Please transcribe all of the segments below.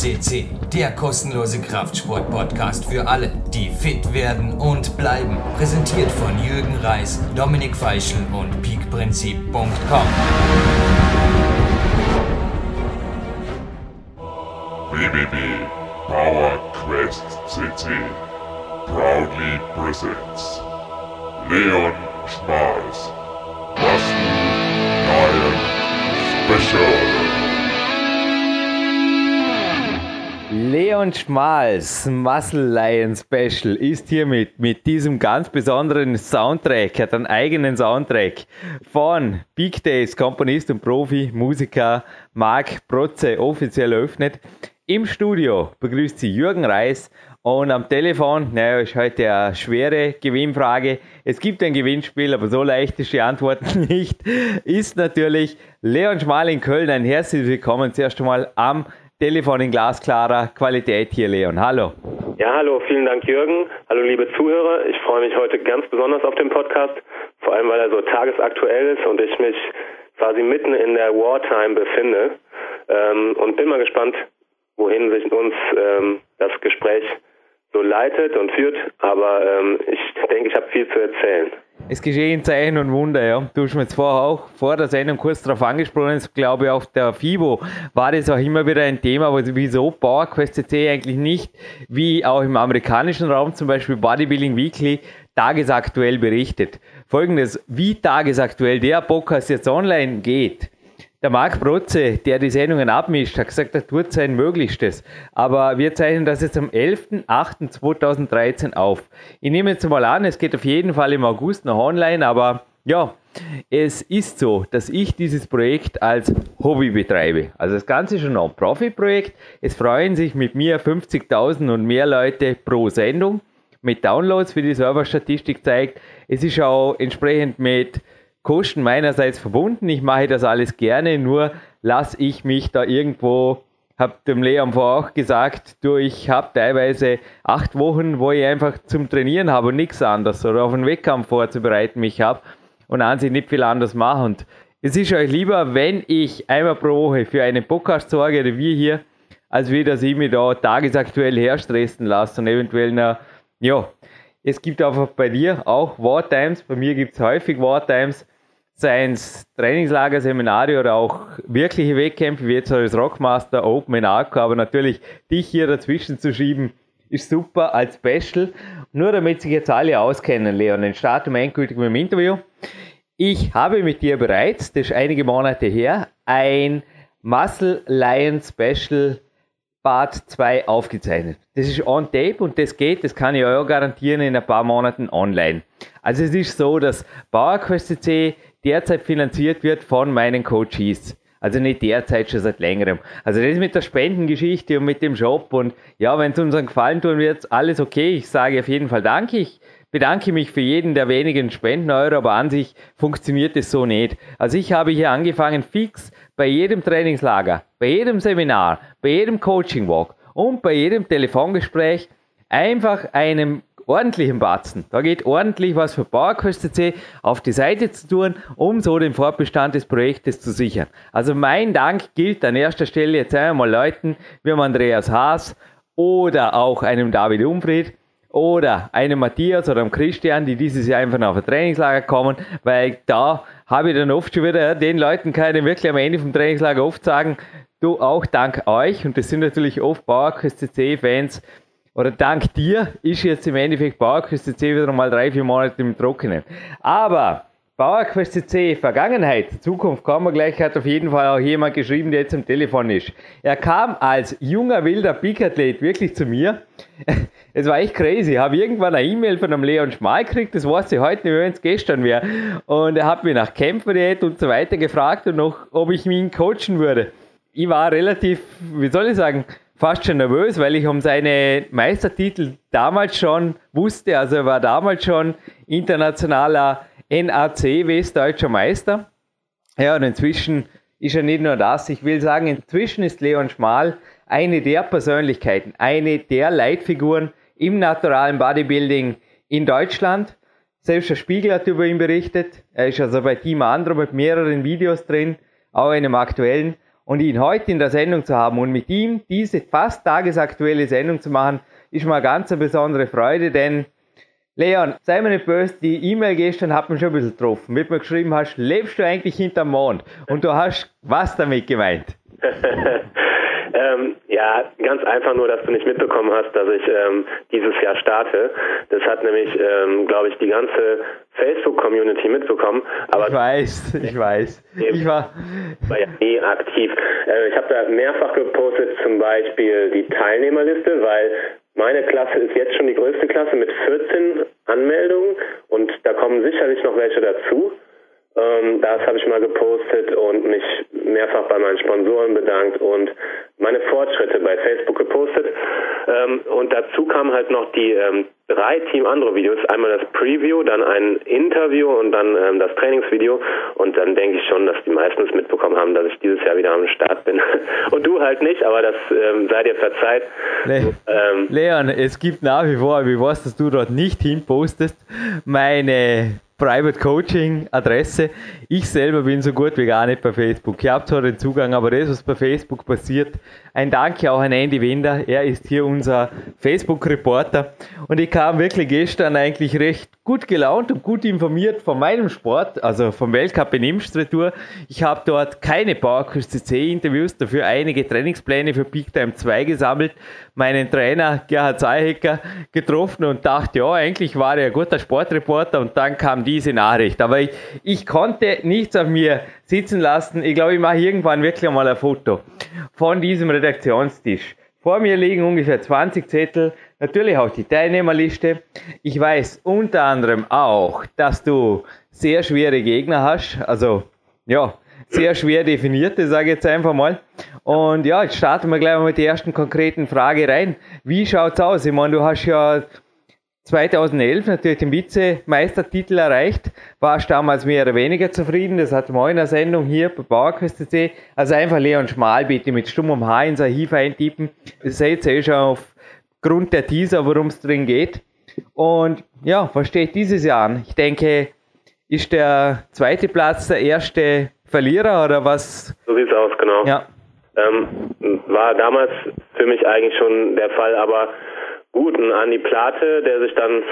CC, der kostenlose Kraftsport-Podcast für alle, die fit werden und bleiben. Präsentiert von Jürgen Reis, Dominik Feischl und peakprinzip.com. www.powerquest.cc proudly presents Leon Schmals Muscle Lion Special. Leon Schmals Muscle Lion Special ist hiermit mit diesem ganz besonderen Soundtrack, hat einen eigenen Soundtrack von Big Days Komponist und Profi, Musiker Marc Protze offiziell eröffnet. Im Studio begrüßt sie Jürgen Reis und am Telefon, naja, ist heute eine schwere Gewinnfrage. Es gibt ein Gewinnspiel, aber so leicht ist die Antwort nicht. Ist natürlich Leon Schmal in Köln. Ein herzliches Willkommen zuerst einmal am Telefon in glasklarer Qualität hier, Leon. Hallo. Ja, hallo, vielen Dank, Jürgen. Hallo, liebe Zuhörer. Ich freue mich heute ganz besonders auf den Podcast, vor allem weil er so tagesaktuell ist und ich mich quasi mitten in der Wartime befinde ähm, und bin mal gespannt, wohin sich uns ähm, das Gespräch so leitet und führt. Aber ähm, ich denke, ich habe viel zu erzählen. Es geschehen Zeichen und Wunder, ja. Du hast mir jetzt vorher auch vor der Sendung kurz darauf angesprochen, ich glaube auf der FIBO war das auch immer wieder ein Thema, aber wieso PowerQuest CC eigentlich nicht, wie auch im amerikanischen Raum zum Beispiel Bodybuilding Weekly, tagesaktuell berichtet. Folgendes, wie tagesaktuell der Podcast jetzt online geht, der Marc Protze, der die Sendungen abmischt, hat gesagt, er tut sein Möglichstes. Aber wir zeichnen das jetzt am 11.08.2013 auf. Ich nehme jetzt mal an, es geht auf jeden Fall im August noch online, aber ja, es ist so, dass ich dieses Projekt als Hobby betreibe. Also das Ganze ist ein Non-Profit-Projekt. Es freuen sich mit mir 50.000 und mehr Leute pro Sendung mit Downloads, wie die Serverstatistik zeigt. Es ist auch entsprechend mit Kosten meinerseits verbunden. Ich mache das alles gerne, nur lasse ich mich da irgendwo, habe dem Leon vorher auch gesagt, du, ich habe teilweise acht Wochen, wo ich einfach zum Trainieren habe und nichts anderes oder auf einen Wettkampf vorzubereiten mich habe und an sich nicht viel anders mache. Und es ist euch lieber, wenn ich einmal pro Woche für einen Podcast sorge, oder wir hier, als wie, dass ich mich da tagesaktuell herstressen lasse und eventuell noch, ja, es gibt einfach bei dir auch Wartimes, bei mir gibt es häufig Wartimes, seien es Trainingslager, Seminare oder auch wirkliche Wettkämpfe, wie jetzt als Rockmaster, Open in Arco, aber natürlich dich hier dazwischen zu schieben, ist super als Special. Nur damit sich jetzt alle auskennen, Leon, dann starten wir endgültig mit dem Interview. Ich habe mit dir bereits, das ist einige Monate her, ein Muscle Lion Special Part 2 aufgezeichnet. Das ist on tape und das geht, das kann ich euch garantieren, in ein paar Monaten online. Also es ist so, dass PowerQuest CC derzeit finanziert wird von meinen Coaches. Also nicht derzeit, schon seit längerem. Also das mit der Spendengeschichte und mit dem Shop und ja, wenn es uns Gefallen tun wird, alles okay. Ich sage auf jeden Fall Danke. Ich bedanke mich für jeden der wenigen Spenden-Euro, aber an sich funktioniert es so nicht. Also ich habe hier angefangen fix bei jedem Trainingslager, bei jedem Seminar, bei jedem Coaching-Walk und bei jedem Telefongespräch einfach einem ordentlichen Batzen. Da geht ordentlich was für PowerQuest auf die Seite zu tun, um so den Fortbestand des Projektes zu sichern. Also mein Dank gilt an erster Stelle jetzt einmal Leuten wie Andreas Haas oder auch einem David Umfried, oder einem Matthias oder einem Christian, die dieses Jahr einfach auf ein Trainingslager kommen, weil da habe ich dann oft schon wieder, den Leuten kann ich wirklich am Ende vom Trainingslager oft sagen, du auch dank euch, und das sind natürlich oft PowerQuest fans oder dank dir ist jetzt im Endeffekt PowerQuest CC wieder mal drei, vier Monate im Trockenen. Aber PowerQuest CC, Vergangenheit, Zukunft, kommen wir gleich, hat auf jeden Fall auch jemand geschrieben, der jetzt am Telefon ist. Er kam als junger, wilder Peak-Athlet wirklich zu mir. Es war echt crazy. Ich habe irgendwann eine E-Mail von einem Leon Schmal gekriegt, das weiß ich heute nicht mehr, wenn es gestern wäre. Und er hat mich nach Kämpferdiät und so weiter gefragt und noch, ob ich ihn coachen würde. Ich war relativ, wie soll ich sagen, fast schon nervös, weil ich um seine Meistertitel damals schon wusste. Also er war damals schon internationaler NAC Westdeutscher Meister. Ja, und inzwischen ist er nicht nur das. Ich will sagen, inzwischen ist Leon Schmal eine der Persönlichkeiten, eine der Leitfiguren im naturalen Bodybuilding in Deutschland. Selbst der Spiegel hat über ihn berichtet. Er ist also bei Team Andro mit mehreren Videos drin, auch einem aktuellen. Und ihn heute in der Sendung zu haben und mit ihm diese fast tagesaktuelle Sendung zu machen, ist mal ganz eine besondere Freude, denn Leon, sei mir nicht böse, die E-Mail gestern hat mich schon ein bisschen getroffen, mit mir geschrieben hast, lebst du eigentlich hinterm Mond? Und du hast was damit gemeint? ähm, ja, ganz einfach nur, dass du nicht mitbekommen hast, dass ich ähm, dieses Jahr starte. Das hat nämlich, ähm, glaube ich, die ganze Facebook-Community mitbekommen. Aber ich weiß, ich weiß. Ich war, war ja nie aktiv. Äh, ich habe da mehrfach gepostet, zum Beispiel die Teilnehmerliste, weil meine Klasse ist jetzt schon die größte Klasse mit 14 Anmeldungen und da kommen sicherlich noch welche dazu. Ähm, das habe ich mal gepostet und mich mehrfach bei meinen Sponsoren bedankt und meine Fortschritte bei Facebook gepostet. Ähm, und dazu kamen halt noch die ähm, drei Team andere Videos. Einmal das Preview, dann ein Interview und dann ähm, das Trainingsvideo. Und dann denke ich schon, dass die meisten es mitbekommen haben, dass ich dieses Jahr wieder am Start bin. und du halt nicht, aber das ähm, sei dir verzeiht. Le ähm, Leon, es gibt nach wie vor, wie weißt, dass du dort nicht hinpostest, meine Private Coaching Adresse. Ich selber bin so gut wie gar nicht bei Facebook. Ich habe zwar den Zugang, aber das, was bei Facebook passiert, ein Danke auch an Andy Wender. Er ist hier unser Facebook-Reporter. Und ich kam wirklich gestern eigentlich recht gut gelaunt und gut informiert von meinem Sport, also vom Weltcup in Imstretour. Ich habe dort keine PowerQuest CC Interviews, dafür einige Trainingspläne für Peak Time 2 gesammelt, meinen Trainer Gerhard Zeihecker getroffen und dachte, ja, eigentlich war er ein guter Sportreporter und dann kam diese Nachricht. Aber ich, ich konnte nichts auf mir sitzen lassen. Ich glaube, ich mache irgendwann wirklich mal ein Foto von diesem Redaktionstisch. Vor mir liegen ungefähr 20 Zettel, natürlich auch die Teilnehmerliste. Ich weiß unter anderem auch, dass du sehr schwere Gegner hast, also ja, sehr schwer definierte, sage ich jetzt einfach mal. Und ja, jetzt starten wir gleich mal mit der ersten konkreten Frage rein. Wie schaut's aus? Ich meine, du hast ja 2011 natürlich den Vizemeistertitel erreicht, warst damals mehr oder weniger zufrieden. Das hat wir in der Sendung hier bei PowerQuest.de. Also einfach Leon Schmal bitte mit stummem H ins Archiv eintippen. Ihr seht eh schon aufgrund der Teaser, worum es drin geht. Und ja, was steht dieses Jahr an? Ich denke, ist der zweite Platz der erste Verlierer oder was? So sieht's aus, genau. Ja. Ähm, war damals für mich eigentlich schon der Fall, aber Guten Andi Plate, der sich dann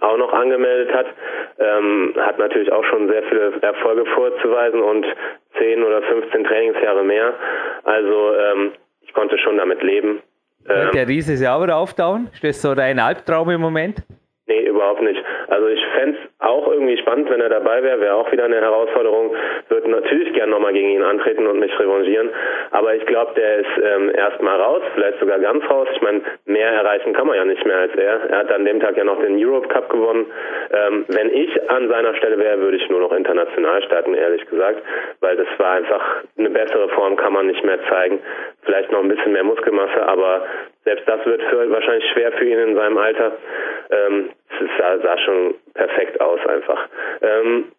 auch noch angemeldet hat, ähm, hat natürlich auch schon sehr viele Erfolge vorzuweisen und 10 oder 15 Trainingsjahre mehr. Also ähm, ich konnte schon damit leben. Ähm, der Riese ist ja auch wieder auftauen? Ist das so dein Albtraum im Moment? Nee, überhaupt nicht. Also ich fände es auch irgendwie spannend, wenn er dabei wäre, wäre auch wieder eine Herausforderung. Würde natürlich gern nochmal gegen ihn antreten und mich revanchieren. Aber ich glaube, der ist ähm, erstmal raus, vielleicht sogar ganz raus. Ich meine, mehr erreichen kann man ja nicht mehr als er. Er hat an dem Tag ja noch den Europe Cup gewonnen. Ähm, wenn ich an seiner Stelle wäre, würde ich nur noch international starten, ehrlich gesagt. Weil das war einfach eine bessere Form, kann man nicht mehr zeigen. Vielleicht noch ein bisschen mehr Muskelmasse, aber selbst das wird für, wahrscheinlich schwer für ihn in seinem Alter. Ähm, es sah, sah, schon perfekt aus einfach. Ähm,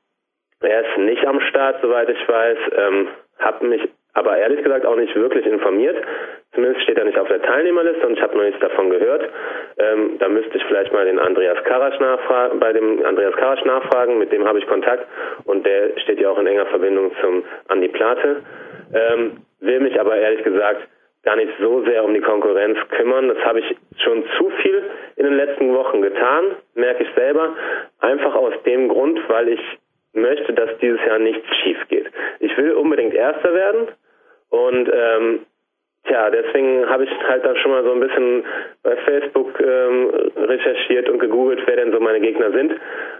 er ist nicht am Start, soweit ich weiß. Ähm, habe mich aber ehrlich gesagt auch nicht wirklich informiert. Zumindest steht er nicht auf der Teilnehmerliste und ich habe noch nichts davon gehört. Ähm, da müsste ich vielleicht mal den Andreas Karasch nachfragen, bei dem Andreas Karasch nachfragen, mit dem habe ich Kontakt und der steht ja auch in enger Verbindung zum Andi Plate. Ähm, will mich aber ehrlich gesagt gar nicht so sehr um die Konkurrenz kümmern. Das habe ich schon zu viel in den letzten Wochen getan, merke ich selber. Einfach aus dem Grund, weil ich möchte, dass dieses Jahr nichts schief geht. Ich will unbedingt Erster werden und ähm, Tja, deswegen habe ich halt dann schon mal so ein bisschen bei Facebook ähm, recherchiert und gegoogelt, wer denn so meine Gegner sind.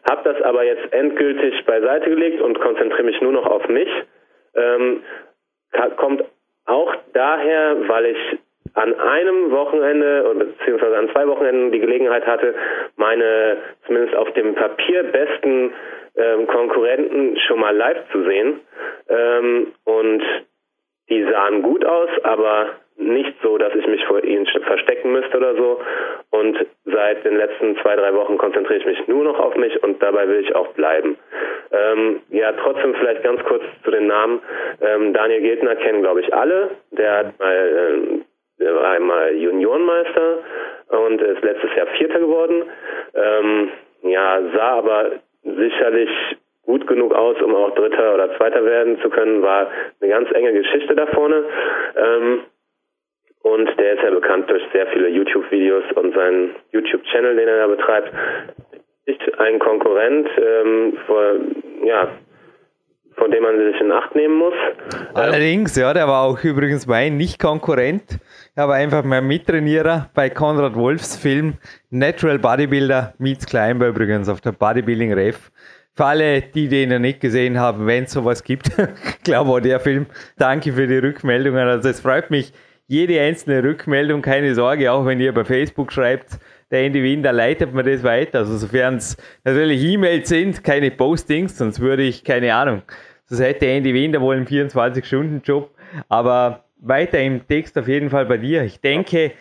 Habe das aber jetzt endgültig beiseite gelegt und konzentriere mich nur noch auf mich. Ähm, kommt auch daher, weil ich an einem Wochenende beziehungsweise an zwei Wochenenden die Gelegenheit hatte, meine zumindest auf dem Papier besten ähm, Konkurrenten schon mal live zu sehen. Ähm, und die sahen gut aus, aber nicht so, dass ich mich vor ihnen verstecken müsste oder so. Und seit den letzten zwei, drei Wochen konzentriere ich mich nur noch auf mich und dabei will ich auch bleiben. Ähm, ja, trotzdem vielleicht ganz kurz zu den Namen. Ähm, Daniel Giltner kennen, glaube ich, alle. Der hat mal, äh, der war einmal Juniorenmeister und ist letztes Jahr Vierter geworden. Ähm, ja, sah aber sicherlich gut genug aus, um auch Dritter oder Zweiter werden zu können, war eine ganz enge Geschichte da vorne. Und der ist ja bekannt durch sehr viele YouTube-Videos und seinen YouTube-Channel, den er da betreibt. Ist ein Konkurrent, ähm, vor, ja, von dem man sich in Acht nehmen muss. Allerdings, ja, der war auch übrigens mein Nicht-Konkurrent. Er war einfach mein Mittrainierer bei Konrad Wolfs Film Natural Bodybuilder meets Climber übrigens auf der Bodybuilding Ref. Für alle, die den noch nicht gesehen haben, wenn es sowas gibt, glaube der Film. Danke für die Rückmeldungen. Also es freut mich, jede einzelne Rückmeldung, keine Sorge, auch wenn ihr bei Facebook schreibt, der Andy Wien, da leitet man das weiter. Also sofern es natürlich E-Mails sind, keine Postings, sonst würde ich, keine Ahnung, sonst hätte Andy Wien da wohl einen 24-Stunden-Job. Aber weiter im Text auf jeden Fall bei dir. Ich denke,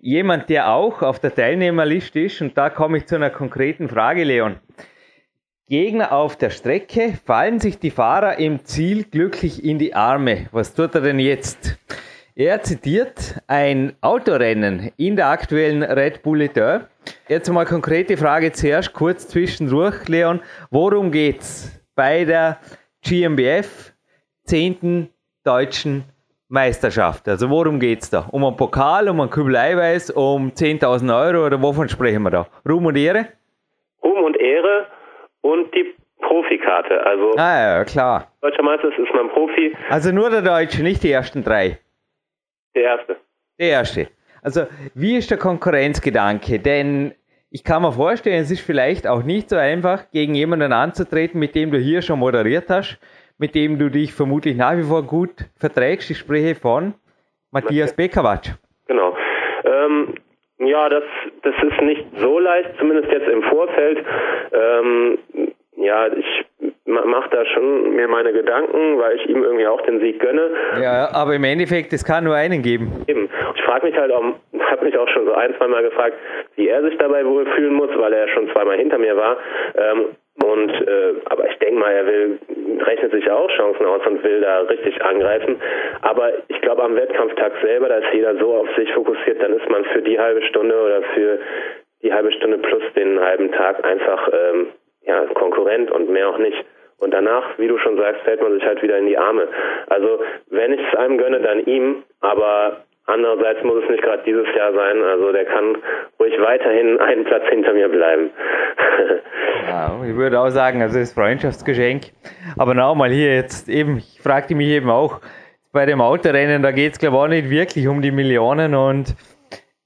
jemand, der auch auf der Teilnehmerliste ist, und da komme ich zu einer konkreten Frage, Leon. Gegner auf der Strecke, fallen sich die Fahrer im Ziel glücklich in die Arme. Was tut er denn jetzt? Er zitiert ein Autorennen in der aktuellen Red Bull Liteur. Jetzt mal konkrete Frage zuerst, kurz zwischendurch, Leon. Worum geht's bei der GmbF 10. deutschen Meisterschaft? Also worum geht's da? Um einen Pokal, um einen Kübel Eiweiß, um 10.000 Euro oder wovon sprechen wir da? Ruhm und Ehre? Ruhm und Ehre und die Profikarte. Also ah ja, klar. Deutscher Meister ist man Profi. Also nur der Deutsche, nicht die ersten drei. Der erste. Der erste. Also wie ist der Konkurrenzgedanke? Denn ich kann mir vorstellen, es ist vielleicht auch nicht so einfach, gegen jemanden anzutreten, mit dem du hier schon moderiert hast, mit dem du dich vermutlich nach wie vor gut verträgst. Ich spreche von Matthias Bekawatsch. Genau. Ähm, ja, das, das ist nicht so leicht, zumindest jetzt im Vorfeld. Ähm, ja, ich mache da schon mir meine Gedanken, weil ich ihm irgendwie auch den Sieg gönne. Ja, aber im Endeffekt, es kann nur einen geben. Eben. Ich frage mich halt auch, habe mich auch schon so ein, zwei Mal gefragt, wie er sich dabei wohl fühlen muss, weil er schon zweimal hinter mir war. Ähm, und äh, aber ich denke mal, er will rechnet sich auch Chancen aus und will da richtig angreifen. Aber ich glaube, am Wettkampftag selber, da ist jeder so auf sich fokussiert, dann ist man für die halbe Stunde oder für die halbe Stunde plus den halben Tag einfach ähm, ja, Konkurrent und mehr auch nicht. Und danach, wie du schon sagst, fällt man sich halt wieder in die Arme. Also wenn ich es einem gönne, dann ihm, aber andererseits muss es nicht gerade dieses Jahr sein. Also der kann ruhig weiterhin einen Platz hinter mir bleiben. ja, ich würde auch sagen, also das Freundschaftsgeschenk. Aber nochmal hier jetzt eben, ich fragte mich eben auch, bei dem Autorennen, da geht es glaube ich auch nicht wirklich um die Millionen und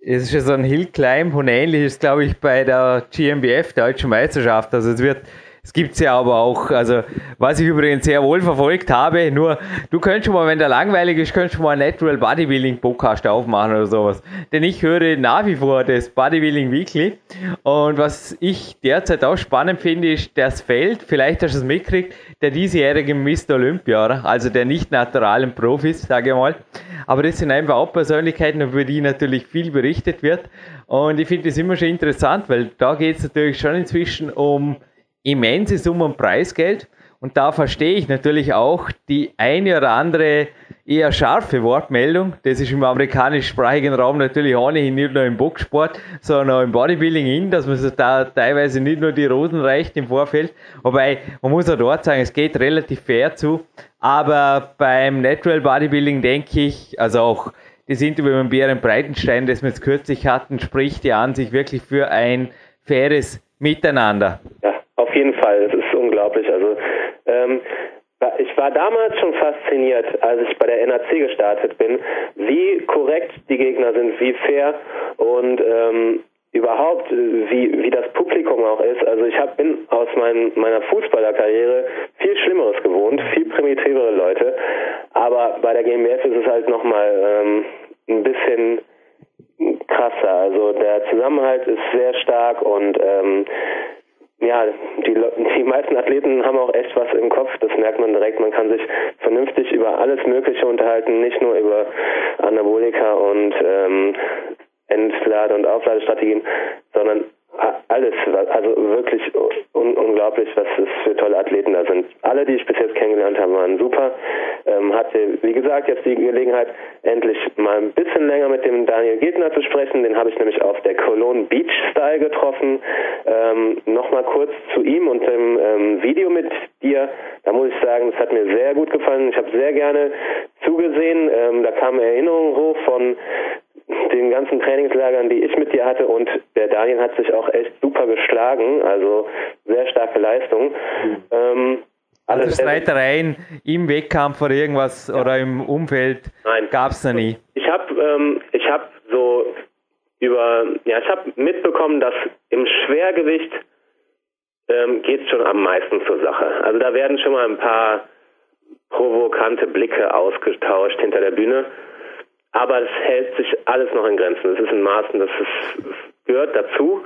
es ist ja so ein Hill Climb und ähnlich ist glaube ich bei der GmbF, Deutschen Meisterschaft. Also es wird es gibt ja aber auch, also was ich übrigens sehr wohl verfolgt habe, nur du könntest schon mal, wenn der langweilig ist, könntest du mal einen Natural Bodybuilding Podcast aufmachen oder sowas. Denn ich höre nach wie vor das Bodybuilding Weekly und was ich derzeit auch spannend finde, ist das Feld, vielleicht hast du es mitgekriegt, der diesjährigen Mr. Olympia, oder? also der nicht naturalen Profis, sage ich mal. Aber das sind einfach auch Persönlichkeiten, über die natürlich viel berichtet wird. Und ich finde das immer schon interessant, weil da geht es natürlich schon inzwischen um immense Summen Preisgeld. Und da verstehe ich natürlich auch die eine oder andere eher scharfe Wortmeldung. Das ist im amerikanischsprachigen Raum natürlich ohnehin nicht nur im Boxsport, sondern auch im Bodybuilding in, dass man sich da teilweise nicht nur die Rosen reicht im Vorfeld. Wobei, man muss auch dort sagen, es geht relativ fair zu. Aber beim Natural Bodybuilding denke ich, also auch das Interview mit Bären Breitenstein, das wir jetzt kürzlich hatten, spricht ja an sich wirklich für ein faires Miteinander. Ja auf jeden Fall, es ist unglaublich. Also ähm, ich war damals schon fasziniert, als ich bei der NAC gestartet bin, wie korrekt die Gegner sind, wie fair und ähm, überhaupt, wie, wie das Publikum auch ist. Also ich hab, bin aus mein, meiner Fußballerkarriere viel Schlimmeres gewohnt, viel primitivere Leute, aber bei der GmbF ist es halt nochmal ähm, ein bisschen krasser. Also der Zusammenhalt ist sehr stark und ähm, ja, die, die meisten Athleten haben auch echt was im Kopf, das merkt man direkt. Man kann sich vernünftig über alles Mögliche unterhalten, nicht nur über Anabolika und ähm, Entlade- und Aufladestrategien, sondern alles, also wirklich un unglaublich, was es für tolle Athleten da sind. Alle, die ich bis jetzt kennengelernt habe, waren super. Ähm, hatte, wie gesagt, jetzt die Gelegenheit, endlich mal ein bisschen länger mit dem Daniel Gegner zu sprechen. Den habe ich nämlich auf der Cologne Beach Style getroffen. Ähm, Nochmal kurz zu ihm und dem ähm, Video, mit dir. Da muss ich sagen, es hat mir sehr gut gefallen. Ich habe sehr gerne zugesehen. Ähm, da kamen Erinnerungen hoch von den ganzen Trainingslagern, die ich mit dir hatte und der Daniel hat sich auch echt super geschlagen, also sehr starke Leistung. Ähm, also Streitereien im Wettkampf oder irgendwas ja. oder im Umfeld gab es da nie. Ich habe ähm, ich habe so über ja ich habe mitbekommen, dass im Schwergewicht ähm, geht es schon am meisten zur Sache. Also da werden schon mal ein paar provokante Blicke ausgetauscht hinter der Bühne. Aber es hält sich alles noch in Grenzen. Es ist in Maßen, das ist, gehört dazu.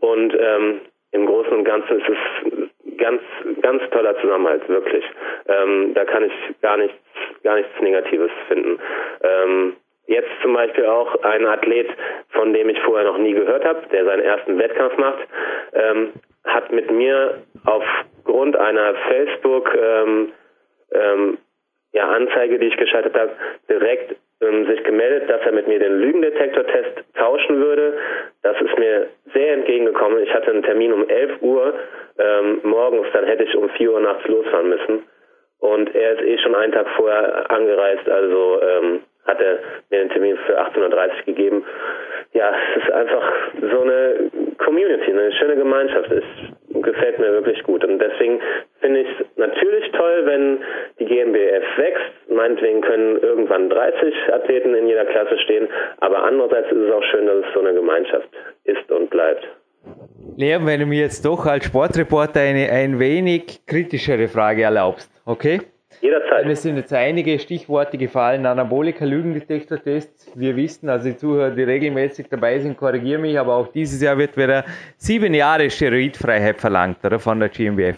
Und ähm, im Großen und Ganzen ist es ganz, ganz toller Zusammenhalt, wirklich. Ähm, da kann ich gar nichts, gar nichts Negatives finden. Ähm, jetzt zum Beispiel auch ein Athlet, von dem ich vorher noch nie gehört habe, der seinen ersten Wettkampf macht, ähm, hat mit mir aufgrund einer Facebook ähm, ähm, ja, Anzeige, die ich geschaltet habe, direkt sich gemeldet, dass er mit mir den Lügendetektor-Test tauschen würde. Das ist mir sehr entgegengekommen. Ich hatte einen Termin um 11 Uhr ähm, morgens, dann hätte ich um 4 Uhr nachts losfahren müssen. Und er ist eh schon einen Tag vorher angereist, also ähm, hat er mir den Termin für 18.30 Uhr gegeben. Ja, es ist einfach so eine Community, eine schöne Gemeinschaft. Es gefällt mir wirklich gut. Und deswegen finde ich es natürlich toll, wenn die GmbF wächst. Meinetwegen können irgendwann 30 Athleten in jeder Klasse stehen. Aber andererseits ist es auch schön, dass es so eine Gemeinschaft ist und bleibt. Leon, wenn du mir jetzt doch als Sportreporter eine ein wenig kritischere Frage erlaubst, okay? Jederzeit. Es sind jetzt einige Stichworte gefallen. Anabolika, Lügendetektor-Tests. Wir wissen, also die Zuhörer, die regelmäßig dabei sind, korrigieren mich, aber auch dieses Jahr wird wieder sieben Jahre Steroidfreiheit verlangt, oder? Von der GmbF.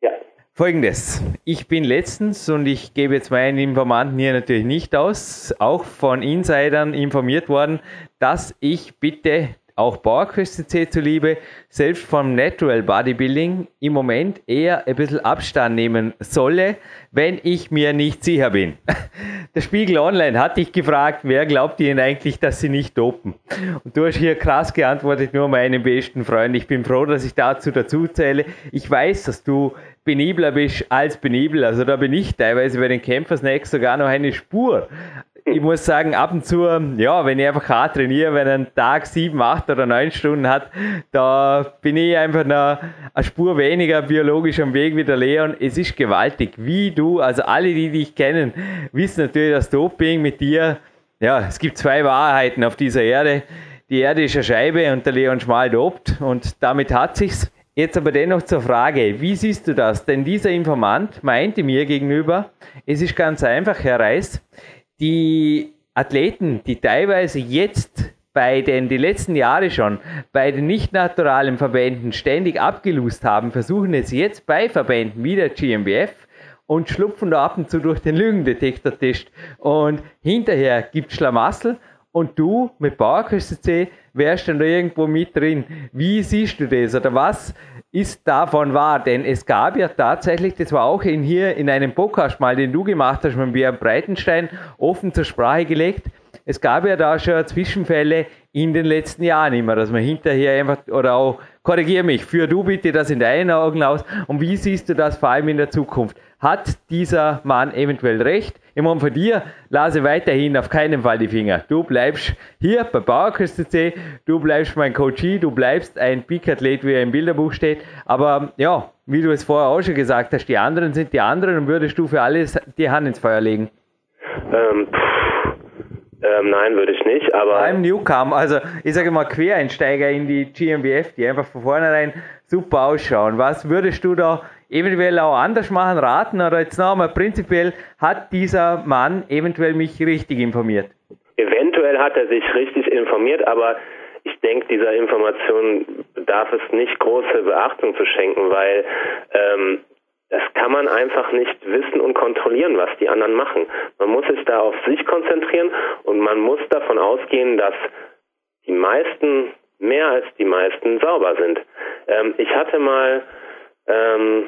Ja. Folgendes. Ich bin letztens, und ich gebe jetzt meinen Informanten hier natürlich nicht aus, auch von Insidern informiert worden, dass ich bitte auch PowerQuest C zuliebe, selbst vom Natural Bodybuilding im Moment eher ein bisschen Abstand nehmen solle, wenn ich mir nicht sicher bin. Der Spiegel Online hat dich gefragt, wer glaubt Ihnen eigentlich, dass Sie nicht dopen? Und du hast hier krass geantwortet, nur meinen besten Freund. Ich bin froh, dass ich dazu dazu zähle. Ich weiß, dass du penibler bist als penibel. Also da bin ich teilweise bei den Kämpfersnacks sogar noch eine Spur ich muss sagen, ab und zu, ja, wenn ich einfach hart trainiere, wenn ein Tag sieben, acht oder neun Stunden hat, da bin ich einfach eine, eine Spur weniger biologisch am Weg wie der Leon. Es ist gewaltig, wie du, also alle, die dich kennen, wissen natürlich, dass Doping mit dir, ja, es gibt zwei Wahrheiten auf dieser Erde. Die Erde ist eine Scheibe und der Leon Schmal dopt und damit hat sich's. Jetzt aber dennoch zur Frage, wie siehst du das? Denn dieser Informant meinte mir gegenüber, es ist ganz einfach, Herr Reis, die Athleten, die teilweise jetzt bei den, die letzten Jahre schon, bei den nicht naturalen Verbänden ständig abgelust haben, versuchen es jetzt bei Verbänden wie der GmbF und schlupfen da ab und zu durch den Lügendetektor-Test. Und hinterher gibt Schlamassel und du mit PowerQuest wärst dann da irgendwo mit drin. Wie siehst du das oder was ist davon wahr? Denn es gab ja tatsächlich, das war auch in hier in einem Podcast mal, den du gemacht hast mit Björn Breitenstein, offen zur Sprache gelegt. Es gab ja da schon Zwischenfälle in den letzten Jahren immer, dass man hinterher einfach, oder auch, korrigier mich, führ du bitte das in deinen Augen aus und wie siehst du das vor allem in der Zukunft? Hat dieser Mann eventuell recht? Ich meine, von dir lasse weiterhin auf keinen Fall die Finger. Du bleibst hier bei Bauerküste C, du bleibst mein Coachie, du bleibst ein Peak-Athlet, wie er im Bilderbuch steht. Aber ja, wie du es vorher auch schon gesagt hast, die anderen sind die anderen und würdest du für alles die Hand ins Feuer legen? Ähm, ähm, nein, würde ich nicht, aber. Allem Newcomer, also ich sage mal Quereinsteiger in die GmbF, die einfach von vornherein super ausschauen. Was würdest du da eventuell auch anders machen, raten oder jetzt nochmal prinzipiell, hat dieser Mann eventuell mich richtig informiert? Eventuell hat er sich richtig informiert, aber ich denke, dieser Information bedarf es nicht große Beachtung zu schenken, weil ähm, das kann man einfach nicht wissen und kontrollieren, was die anderen machen. Man muss sich da auf sich konzentrieren und man muss davon ausgehen, dass die meisten, mehr als die meisten, sauber sind. Ähm, ich hatte mal ähm,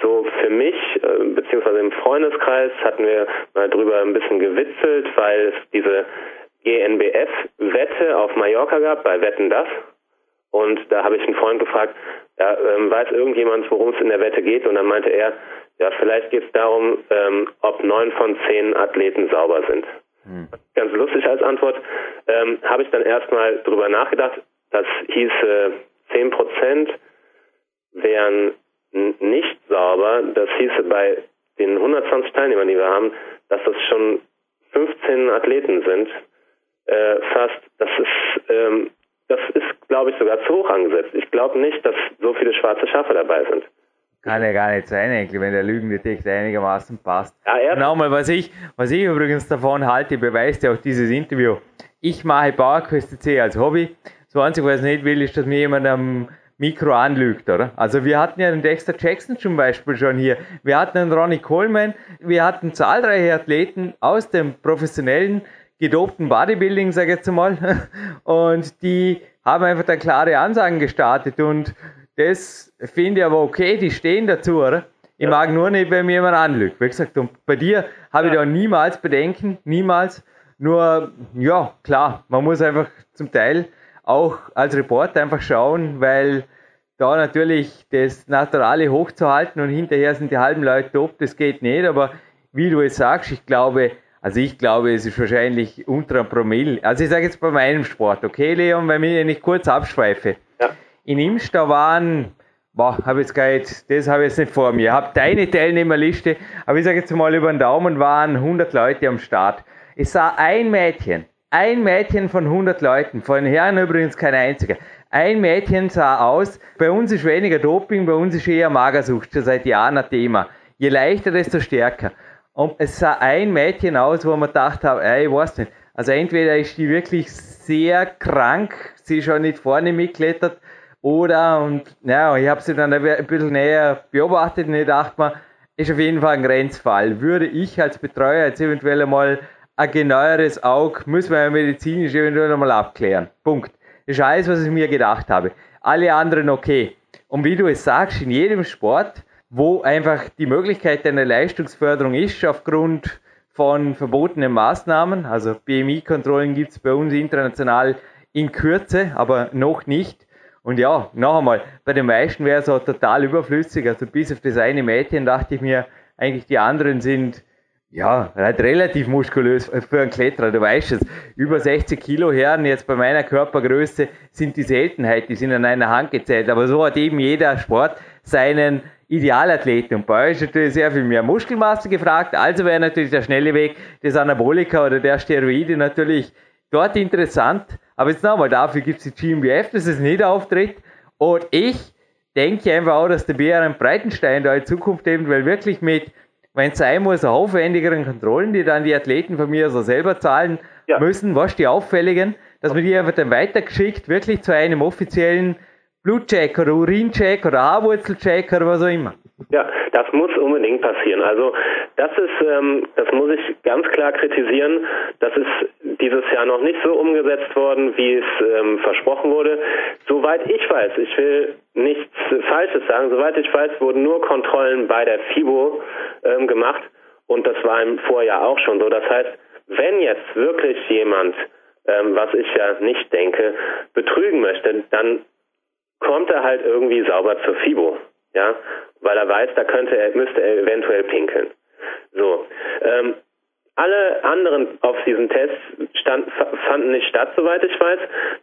so für mich, äh, beziehungsweise im Freundeskreis hatten wir mal drüber ein bisschen gewitzelt, weil es diese GNBF-Wette auf Mallorca gab, bei Wetten das. Und da habe ich einen Freund gefragt, ja, ähm, weiß irgendjemand, worum es in der Wette geht? Und dann meinte er, ja, vielleicht geht es darum, ähm, ob neun von zehn Athleten sauber sind. Hm. Ganz lustig als Antwort. Ähm, habe ich dann erstmal drüber nachgedacht. Das hieße zehn Prozent wären nicht sauber. Das hieße bei den 120 Teilnehmern, die wir haben, dass das schon 15 Athleten sind. Äh, fast. Das ist ähm, das ist, glaube ich, sogar zu hoch angesetzt. Ich glaube nicht, dass so viele schwarze Schafe dabei sind. Kann ja gar nicht sein, eigentlich, wenn der Lügendetektor einigermaßen passt. Ja, genau mal, was ich, was ich übrigens davon halte, beweist ja auch dieses Interview. Ich mache PowerQuest C als Hobby. So einzig, was ich nicht will, ist, dass mir jemand am Mikro anlügt, oder? Also wir hatten ja den Dexter Jackson zum Beispiel schon hier. Wir hatten einen Ronnie Coleman. Wir hatten zahlreiche Athleten aus dem professionellen gedopten Bodybuilding, sage ich jetzt mal. Und die haben einfach da klare Ansagen gestartet und das finde ich aber okay, die stehen dazu, oder? Ich ja. mag nur nicht, wenn mir jemand anlügt. Wie gesagt, und bei dir habe ja. ich da niemals Bedenken, niemals. Nur, ja, klar, man muss einfach zum Teil auch als Reporter einfach schauen, weil da natürlich das Naturale hochzuhalten und hinterher sind die halben Leute top, das geht nicht. Aber wie du es sagst, ich glaube, also ich glaube, es ist wahrscheinlich unter einem Promille. Also ich sage jetzt bei meinem Sport, okay, Leon, wenn ich nicht kurz abschweife. Ja. In Imster waren, boah, habe jetzt gar nicht, das habe ich jetzt nicht vor mir. Ich habe deine Teilnehmerliste, aber ich sage jetzt mal über den Daumen waren 100 Leute am Start. Ich sah ein Mädchen, ein Mädchen von 100 Leuten, von Herren übrigens kein einziger. Ein Mädchen sah aus, bei uns ist weniger Doping, bei uns ist eher Magersucht, schon seit Jahren ein Thema. Je leichter, desto stärker. Und es sah ein Mädchen aus, wo man gedacht hat, ey, ich weiß nicht. Also entweder ist die wirklich sehr krank, sie ist schon nicht vorne mitgeklettert, oder, und ja, ich habe sie dann ein bisschen näher beobachtet und ich dachte mir, ist auf jeden Fall ein Grenzfall. Würde ich als Betreuer jetzt eventuell einmal ein genaueres Auge, müssen wir ja medizinisch eventuell einmal abklären. Punkt. Das ist alles, was ich mir gedacht habe. Alle anderen okay. Und wie du es sagst, in jedem Sport wo einfach die Möglichkeit einer Leistungsförderung ist aufgrund von verbotenen Maßnahmen. Also BMI-Kontrollen gibt es bei uns international in Kürze, aber noch nicht. Und ja, noch einmal, bei den meisten wäre es auch total überflüssig. Also bis auf das eine Mädchen dachte ich mir, eigentlich die anderen sind ja, halt relativ muskulös für einen Kletterer, du weißt es. Über 60 Kilo Herren jetzt bei meiner Körpergröße sind die Seltenheit, die sind an einer Hand gezählt. Aber so hat eben jeder Sport seinen Idealathleten. Und bei euch ist natürlich sehr viel mehr Muskelmasse gefragt. Also wäre natürlich der schnelle Weg des Anabolika oder der Steroide natürlich dort interessant. Aber jetzt nochmal, dafür gibt es die GmbF, dass es nicht auftritt. Und ich denke einfach auch, dass der Bären Breitenstein da in Zukunft eventuell wirklich mit, wenn es sein muss, aufwendigeren Kontrollen, die dann die Athleten von mir so selber zahlen ja. müssen, was die auffälligen, dass man die einfach dann weitergeschickt, wirklich zu einem offiziellen Blutcheck oder Urincheck oder was auch immer. Ja, das muss unbedingt passieren. Also das ist, ähm, das muss ich ganz klar kritisieren. Das ist dieses Jahr noch nicht so umgesetzt worden, wie es ähm, versprochen wurde. Soweit ich weiß, ich will nichts Falsches sagen, soweit ich weiß, wurden nur Kontrollen bei der FIBO ähm, gemacht und das war im Vorjahr auch schon so. Das heißt, wenn jetzt wirklich jemand, ähm, was ich ja nicht denke, betrügen möchte, dann kommt er halt irgendwie sauber zur FIBO, ja, weil er weiß, da könnte er, müsste er eventuell pinkeln. So, ähm, alle anderen auf diesen Tests stand, fanden nicht statt, soweit ich weiß.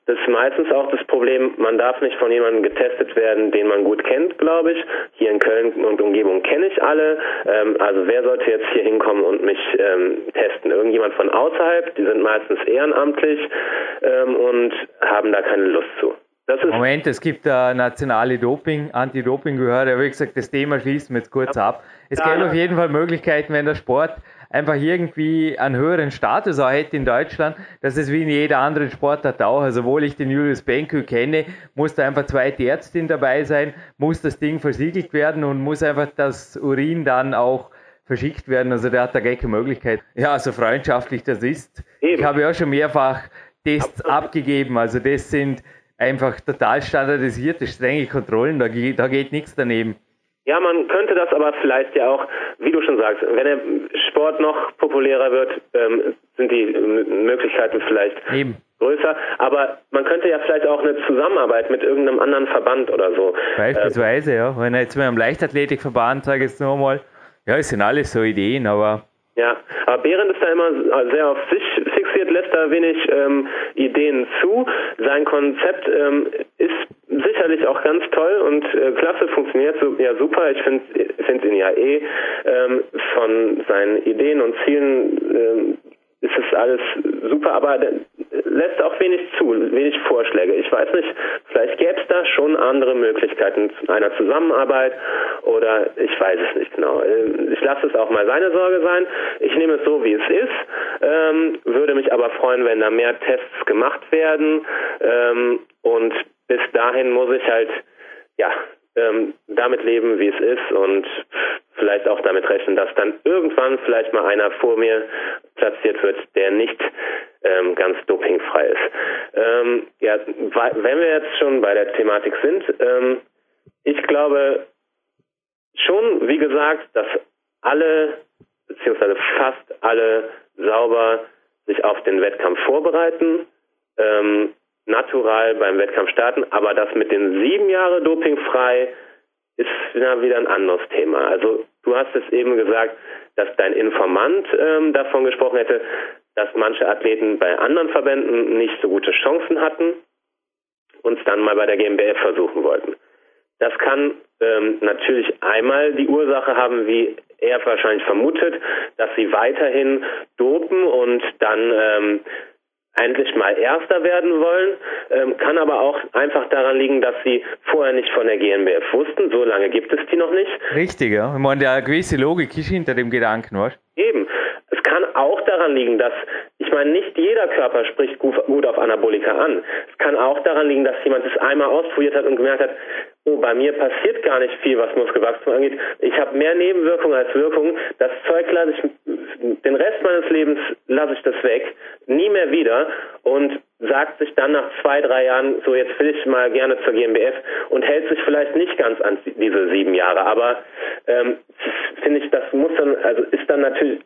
Das ist meistens auch das Problem, man darf nicht von jemandem getestet werden, den man gut kennt, glaube ich. Hier in Köln und Umgebung kenne ich alle. Ähm, also wer sollte jetzt hier hinkommen und mich ähm, testen? Irgendjemand von außerhalb, die sind meistens ehrenamtlich ähm, und haben da keine Lust zu. Moment, es gibt eine nationale Doping, Anti-Doping-Behörde, aber wie gesagt, das Thema schließen wir jetzt kurz ab. Es ja, gäbe auf jeden Fall Möglichkeiten, wenn der Sport einfach irgendwie einen höheren Status auch hätte in Deutschland, dass es wie in jeder anderen Sportart auch, also obwohl ich den Julius Benko kenne, muss da einfach zweite Ärztin dabei sein, muss das Ding versiegelt werden und muss einfach das Urin dann auch verschickt werden. Also der hat da gar keine Möglichkeit. Ja, so freundschaftlich das ist. Eben. Ich habe ja schon mehrfach Tests Absolut. abgegeben. Also das sind einfach total standardisierte, strenge Kontrollen, da geht, da geht nichts daneben. Ja, man könnte das aber vielleicht ja auch, wie du schon sagst, wenn der Sport noch populärer wird, ähm, sind die Möglichkeiten vielleicht Eben. größer. Aber man könnte ja vielleicht auch eine Zusammenarbeit mit irgendeinem anderen Verband oder so. Beispielsweise, äh, ja. Wenn jetzt mit einem Leichtathletikverband, sage ich jetzt nochmal, ja, es sind alles so Ideen, aber ja, aber Behrendt ist da immer sehr auf sich fixiert, da wenig ähm, Ideen zu. Sein Konzept ähm, ist sicherlich auch ganz toll und äh, klasse, funktioniert so, ja super. Ich finde find ihn ja eh ähm, von seinen Ideen und Zielen ähm, ist es alles super, aber lässt auch wenig zu, wenig Vorschläge. Ich weiß nicht, vielleicht gäbe es da schon andere Möglichkeiten einer Zusammenarbeit oder ich weiß es nicht genau. Ähm, ich lasse es auch mal seine Sorge sein. Ich nehme es so, wie es ist, ähm, würde mich aber freuen, wenn da mehr Tests gemacht werden ähm, und bis dahin muss ich halt ja ähm, damit leben, wie es ist und vielleicht auch damit rechnen, dass dann irgendwann vielleicht mal einer vor mir platziert wird, der nicht ähm, ganz dopingfrei ist. Ähm, ja, wenn wir jetzt schon bei der Thematik sind, ähm, ich glaube schon, wie gesagt, dass alle beziehungsweise fast alle sauber sich auf den Wettkampf vorbereiten. Ähm, natural beim Wettkampf starten, aber das mit den sieben Jahre dopingfrei ist wieder ein anderes Thema. Also du hast es eben gesagt, dass dein Informant ähm, davon gesprochen hätte, dass manche Athleten bei anderen Verbänden nicht so gute Chancen hatten und es dann mal bei der GmbF versuchen wollten. Das kann ähm, natürlich einmal die Ursache haben, wie er wahrscheinlich vermutet, dass sie weiterhin dopen und dann ähm, eigentlich mal Erster werden wollen, ähm, kann aber auch einfach daran liegen, dass sie vorher nicht von der GmbF wussten. So lange gibt es die noch nicht. Richtig, ja. Ich meine, eine gewisse Logik ist hinter dem Gedanken, was? Eben. Es kann auch daran liegen, dass, ich meine, nicht jeder Körper spricht gut, gut auf Anabolika an. Es kann auch daran liegen, dass jemand es einmal ausprobiert hat und gemerkt hat, oh, bei mir passiert gar nicht viel, was Muskelwachstum angeht. Ich habe mehr Nebenwirkungen als Wirkungen. Das Zeug lasse ich, den Rest meines Lebens lasse ich das weg, nie mehr wieder und sagt sich dann nach zwei, drei Jahren, so jetzt will ich mal gerne zur GmbF und hält sich vielleicht nicht ganz an diese sieben Jahre. Aber ähm, finde ich, das muss dann, also ist dann natürlich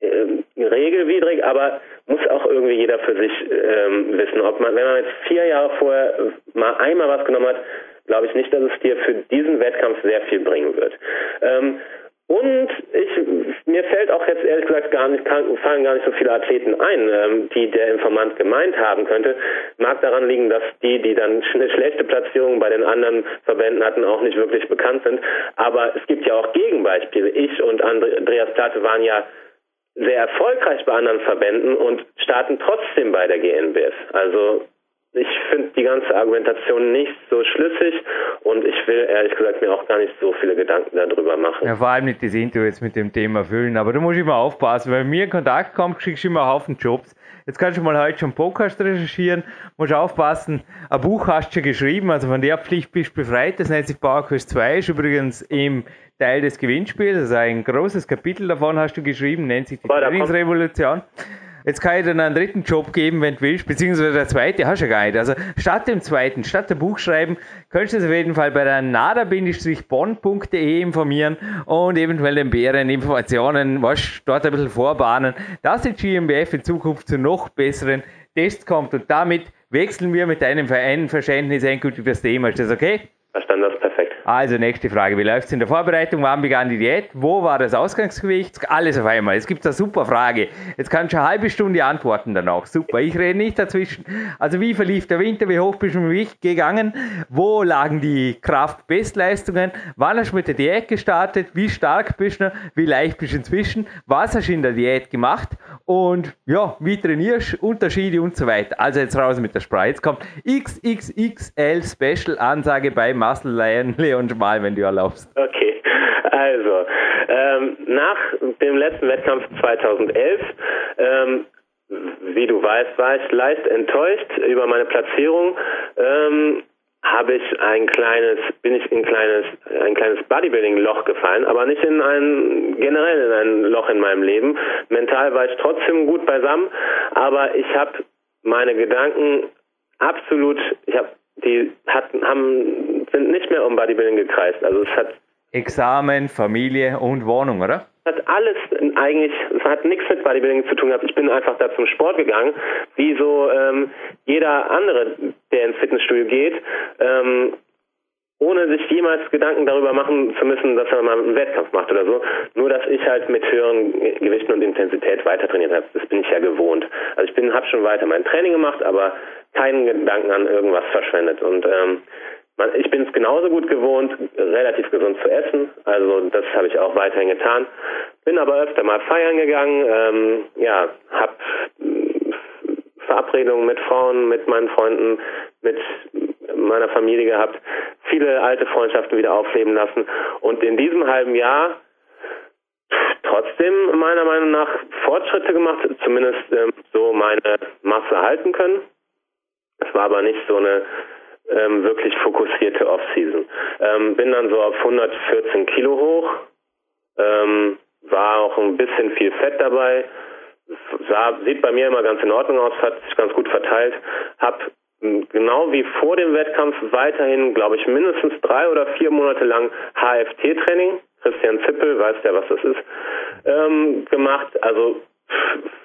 ähm, regelwidrig, aber muss auch irgendwie jeder für sich ähm, wissen, ob man, wenn man jetzt vier Jahre vorher mal einmal was genommen hat, glaube ich nicht, dass es dir für diesen Wettkampf sehr viel bringen wird. Ähm, und ich, mir fällt auch jetzt ehrlich gesagt gar nicht, fallen gar nicht so viele Athleten ein, ähm, die der Informant gemeint haben könnte. Mag daran liegen, dass die, die dann eine schlechte Platzierung bei den anderen Verbänden hatten, auch nicht wirklich bekannt sind. Aber es gibt ja auch Gegenbeispiele. Ich und Andreas Platte waren ja sehr erfolgreich bei anderen Verbänden und starten trotzdem bei der GNBF. Also ich finde die ganze Argumentation nicht so schlüssig und ich will ehrlich gesagt mir auch gar nicht so viele Gedanken darüber machen. Ja, vor allem nicht das Intro jetzt mit dem Thema füllen, aber da muss ich immer aufpassen, weil mir in Kontakt kommt, kriegst du immer einen Haufen Jobs. Jetzt kannst du mal heute schon Podcast recherchieren, musst aufpassen, ein Buch hast du schon geschrieben, also von der Pflicht bist du befreit, das nennt sich PowerQuest 2, ist übrigens im Teil des Gewinnspiels, also ein großes Kapitel davon hast du geschrieben, nennt sich die Trainingsrevolution. Jetzt kann ich dir einen dritten Job geben, wenn du willst, beziehungsweise der zweite hast du ja gar nicht. Also statt dem zweiten, statt dem Buch schreiben, könntest du dich auf jeden Fall bei der nada-bonn.de informieren und eventuell den Bären Informationen, was dort ein bisschen vorbahnen, dass die GmbF in Zukunft zu noch besseren Tests kommt und damit wechseln wir mit deinem Verständnis endgültig das Thema. Ist das okay? Verstanden, das perfekt. Also nächste Frage, wie läuft es in der Vorbereitung? Wann begann die Diät? Wo war das Ausgangsgewicht? Alles auf einmal. Es gibt eine super Frage. Jetzt kannst du eine halbe Stunde antworten danach. Super, ich rede nicht dazwischen. Also wie verlief der Winter? Wie hoch bist du mit Gewicht gegangen? Wo lagen die Kraftbestleistungen? Wann hast du mit der Diät gestartet? Wie stark bist du? Wie leicht bist du inzwischen? Was hast du in der Diät gemacht? Und ja, wie trainierst du? Unterschiede und so weiter. Also jetzt raus mit der Sprache. Jetzt kommt XXXL Special Ansage bei Muscle Lion Leon Schmal, wenn du erlaubst. Okay, also ähm, nach dem letzten Wettkampf 2011 ähm, wie du weißt, war ich leicht enttäuscht über meine Platzierung. Ähm, habe ich ein kleines, bin ich in ein kleines, ein kleines Bodybuilding-Loch gefallen, aber nicht in ein, generell in ein Loch in meinem Leben. Mental war ich trotzdem gut beisammen, aber ich habe meine Gedanken absolut, ich habe die hatten, haben, sind nicht mehr um Bodybuilding gekreist. Also es hat Examen, Familie und Wohnung, oder? hat alles eigentlich, es hat nichts mit Bodybuilding zu tun gehabt. Ich bin einfach da zum Sport gegangen, wie so ähm, jeder andere, der ins Fitnessstudio geht. Ähm, ohne sich jemals Gedanken darüber machen zu müssen, dass er mal einen Wettkampf macht oder so. Nur, dass ich halt mit höheren Gewichten und Intensität weiter trainiert habe. Das bin ich ja gewohnt. Also ich bin, habe schon weiter mein Training gemacht, aber keinen Gedanken an irgendwas verschwendet. Und ähm, ich bin es genauso gut gewohnt, relativ gesund zu essen. Also das habe ich auch weiterhin getan. Bin aber öfter mal feiern gegangen. Ähm, ja, habe Verabredungen mit Frauen, mit meinen Freunden, mit meiner Familie gehabt, viele alte Freundschaften wieder aufleben lassen und in diesem halben Jahr trotzdem meiner Meinung nach Fortschritte gemacht, zumindest ähm, so meine Masse halten können. Es war aber nicht so eine ähm, wirklich fokussierte Off-Season. Ähm, bin dann so auf 114 Kilo hoch, ähm, war auch ein bisschen viel Fett dabei, sah, sieht bei mir immer ganz in Ordnung aus, hat sich ganz gut verteilt, habe genau wie vor dem Wettkampf weiterhin, glaube ich, mindestens drei oder vier Monate lang HFT-Training. Christian Zippel weiß ja, was das ist, ähm, gemacht. Also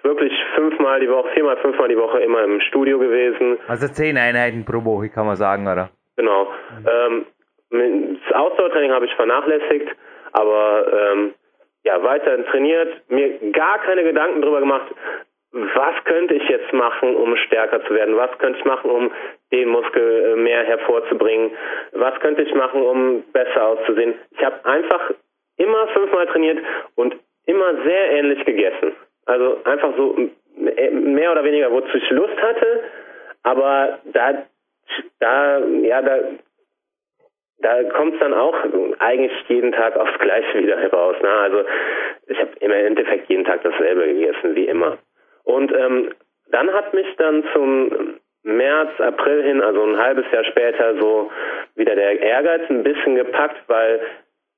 wirklich fünfmal die Woche, viermal, fünfmal die Woche immer im Studio gewesen. Also zehn Einheiten pro Woche, kann man sagen, oder? Genau. Ähm, das Ausdauertraining habe ich vernachlässigt, aber ähm, ja, weiterhin trainiert, mir gar keine Gedanken darüber gemacht, was könnte ich jetzt machen, um stärker zu werden? Was könnte ich machen, um den Muskel äh, mehr hervorzubringen? Was könnte ich machen, um besser auszusehen? Ich habe einfach immer fünfmal trainiert und immer sehr ähnlich gegessen. Also einfach so mehr oder weniger, wozu ich Lust hatte, aber da, da, ja, da, da kommt es dann auch eigentlich jeden Tag aufs Gleiche wieder heraus. Ne? Also ich habe im Endeffekt jeden Tag dasselbe gegessen, wie immer. Und ähm, dann hat mich dann zum März, April hin, also ein halbes Jahr später, so wieder der Ehrgeiz ein bisschen gepackt, weil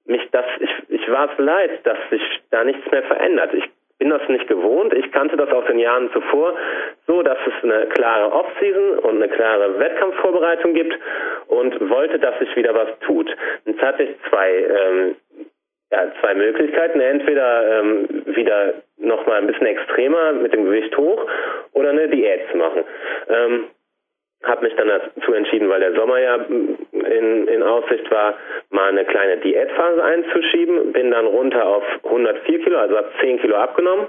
mich das, ich, ich war es leid, dass sich da nichts mehr verändert. Ich bin das nicht gewohnt. Ich kannte das aus den Jahren zuvor so, dass es eine klare Off-Season und eine klare Wettkampfvorbereitung gibt und wollte, dass sich wieder was tut. Jetzt hatte ich zwei ähm, ja, zwei Möglichkeiten. Entweder ähm, wieder nochmal ein bisschen extremer mit dem Gewicht hoch oder eine Diät zu machen. Ähm, habe mich dann dazu entschieden, weil der Sommer ja in, in Aussicht war, mal eine kleine Diätphase einzuschieben. Bin dann runter auf 104 Kilo, also habe 10 Kilo abgenommen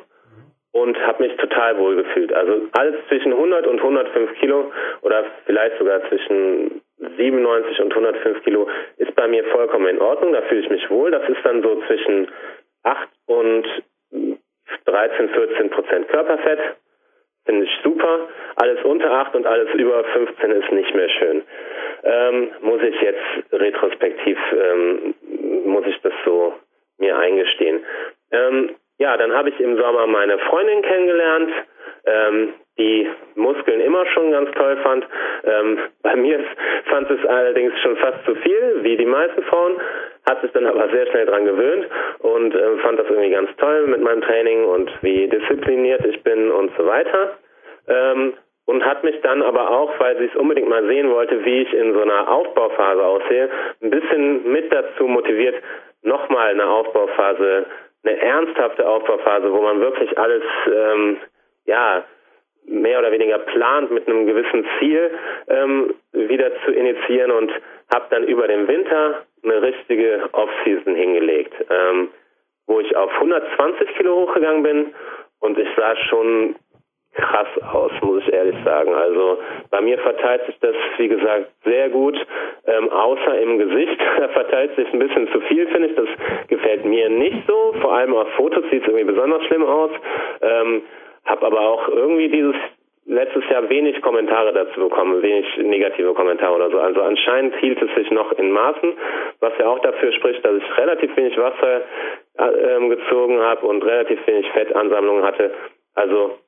und habe mich total wohl gefühlt. Also alles zwischen 100 und 105 Kilo oder vielleicht sogar zwischen 97 und 105 Kilo ist bei mir vollkommen in Ordnung. Da fühle ich mich wohl. Das ist dann so zwischen 8 und 13, 14 Prozent Körperfett. Finde ich super. Alles unter 8 und alles über 15 ist nicht mehr schön. Ähm, muss ich jetzt retrospektiv, ähm, muss ich das so mir eingestehen. Ähm, ja, dann habe ich im Sommer meine Freundin kennengelernt, ähm, die Muskeln immer schon ganz toll fand. Ähm, bei mir fand es allerdings schon fast zu viel, wie die meisten Frauen, hat sich dann aber sehr schnell dran gewöhnt und äh, fand das irgendwie ganz toll mit meinem Training und wie diszipliniert ich bin und so weiter. Ähm, und hat mich dann aber auch, weil sie es unbedingt mal sehen wollte, wie ich in so einer Aufbauphase aussehe, ein bisschen mit dazu motiviert, nochmal eine Aufbauphase eine ernsthafte Aufbauphase, wo man wirklich alles ähm, ja mehr oder weniger plant mit einem gewissen Ziel ähm, wieder zu initiieren und habe dann über den Winter eine richtige Off-Season hingelegt, ähm, wo ich auf 120 Kilo hochgegangen bin und ich sah schon krass aus, muss ich ehrlich sagen. Also bei mir verteilt sich das, wie gesagt, sehr gut, ähm, außer im Gesicht. Da verteilt sich ein bisschen zu viel, finde ich. Das gefällt mir nicht so. Vor allem auf Fotos sieht es irgendwie besonders schlimm aus. Ähm, hab aber auch irgendwie dieses letztes Jahr wenig Kommentare dazu bekommen, wenig negative Kommentare oder so. Also anscheinend hielt es sich noch in Maßen, was ja auch dafür spricht, dass ich relativ wenig Wasser äh, gezogen habe und relativ wenig Fettansammlungen hatte. Also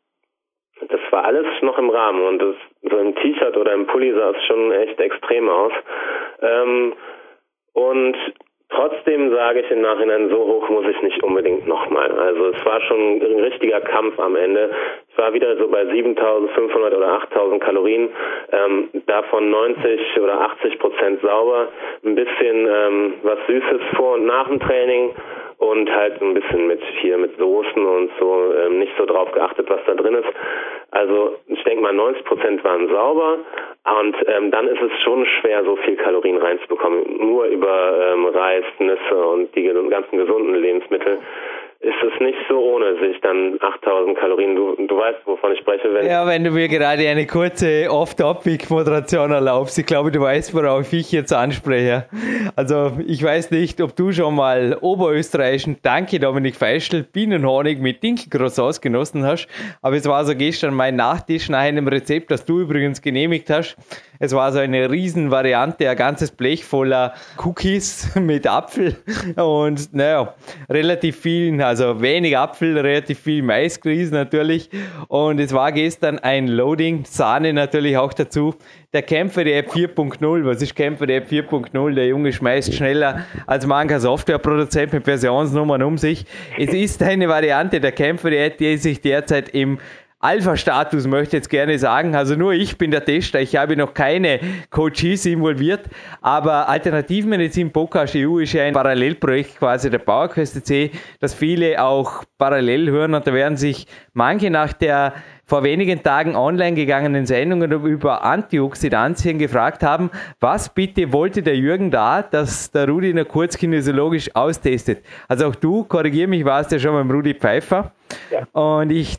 das war alles noch im Rahmen und das, so im T-Shirt oder im Pulli sah es schon echt extrem aus. Ähm, und trotzdem sage ich im Nachhinein, so hoch muss ich nicht unbedingt nochmal. Also es war schon ein richtiger Kampf am Ende. Ich war wieder so bei 7500 oder 8000 Kalorien, ähm, davon 90 oder 80 Prozent sauber, ein bisschen ähm, was Süßes vor und nach dem Training und halt ein bisschen mit hier mit Soßen und so ähm, nicht so drauf geachtet, was da drin ist. Also ich denke mal 90 Prozent waren sauber und ähm, dann ist es schon schwer, so viel Kalorien reinzubekommen. Nur über ähm, Reis, Nüsse und die ganzen gesunden Lebensmittel ist es nicht so ohne sich dann 8000 Kalorien. Du, du weißt, wovon ich spreche. Wenn ja, wenn du mir gerade eine kurze Off-Topic-Moderation erlaubst. Ich glaube, du weißt, worauf ich jetzt anspreche. Also, ich weiß nicht, ob du schon mal oberösterreichischen Danke Dominik Feischl Bienenhonig mit Dinkelcroissants genossen hast. Aber es war so gestern mein Nachtisch nach einem Rezept, das du übrigens genehmigt hast. Es war so eine Riesenvariante, ein ganzes Blech voller Cookies mit Apfel und naja, relativ vielen, also wenig Apfel, relativ viel Maisgrieß natürlich. Und es war gestern ein Loading, Sahne natürlich auch dazu. Der Kämpfer der App 4.0, was ist Kämpfer der App 4.0? Der Junge schmeißt schneller als mancher Softwareproduzent mit Versionsnummern um sich. Es ist eine Variante der Kämpfer die sich derzeit im Alpha-Status möchte ich jetzt gerne sagen. Also nur ich bin der Tester. Ich habe noch keine Coaches involviert. Aber Alternativmedizin Podcast EU ist ja ein Parallelprojekt quasi der PowerQuest C, das viele auch parallel hören. Und da werden sich manche nach der vor wenigen Tagen online gegangenen Sendungen über Antioxidantien gefragt haben, was bitte wollte der Jürgen da, dass der Rudi nur kurz kinesiologisch austestet. Also auch du, korrigier mich, warst ja schon beim Rudi Pfeiffer. Ja. Und ich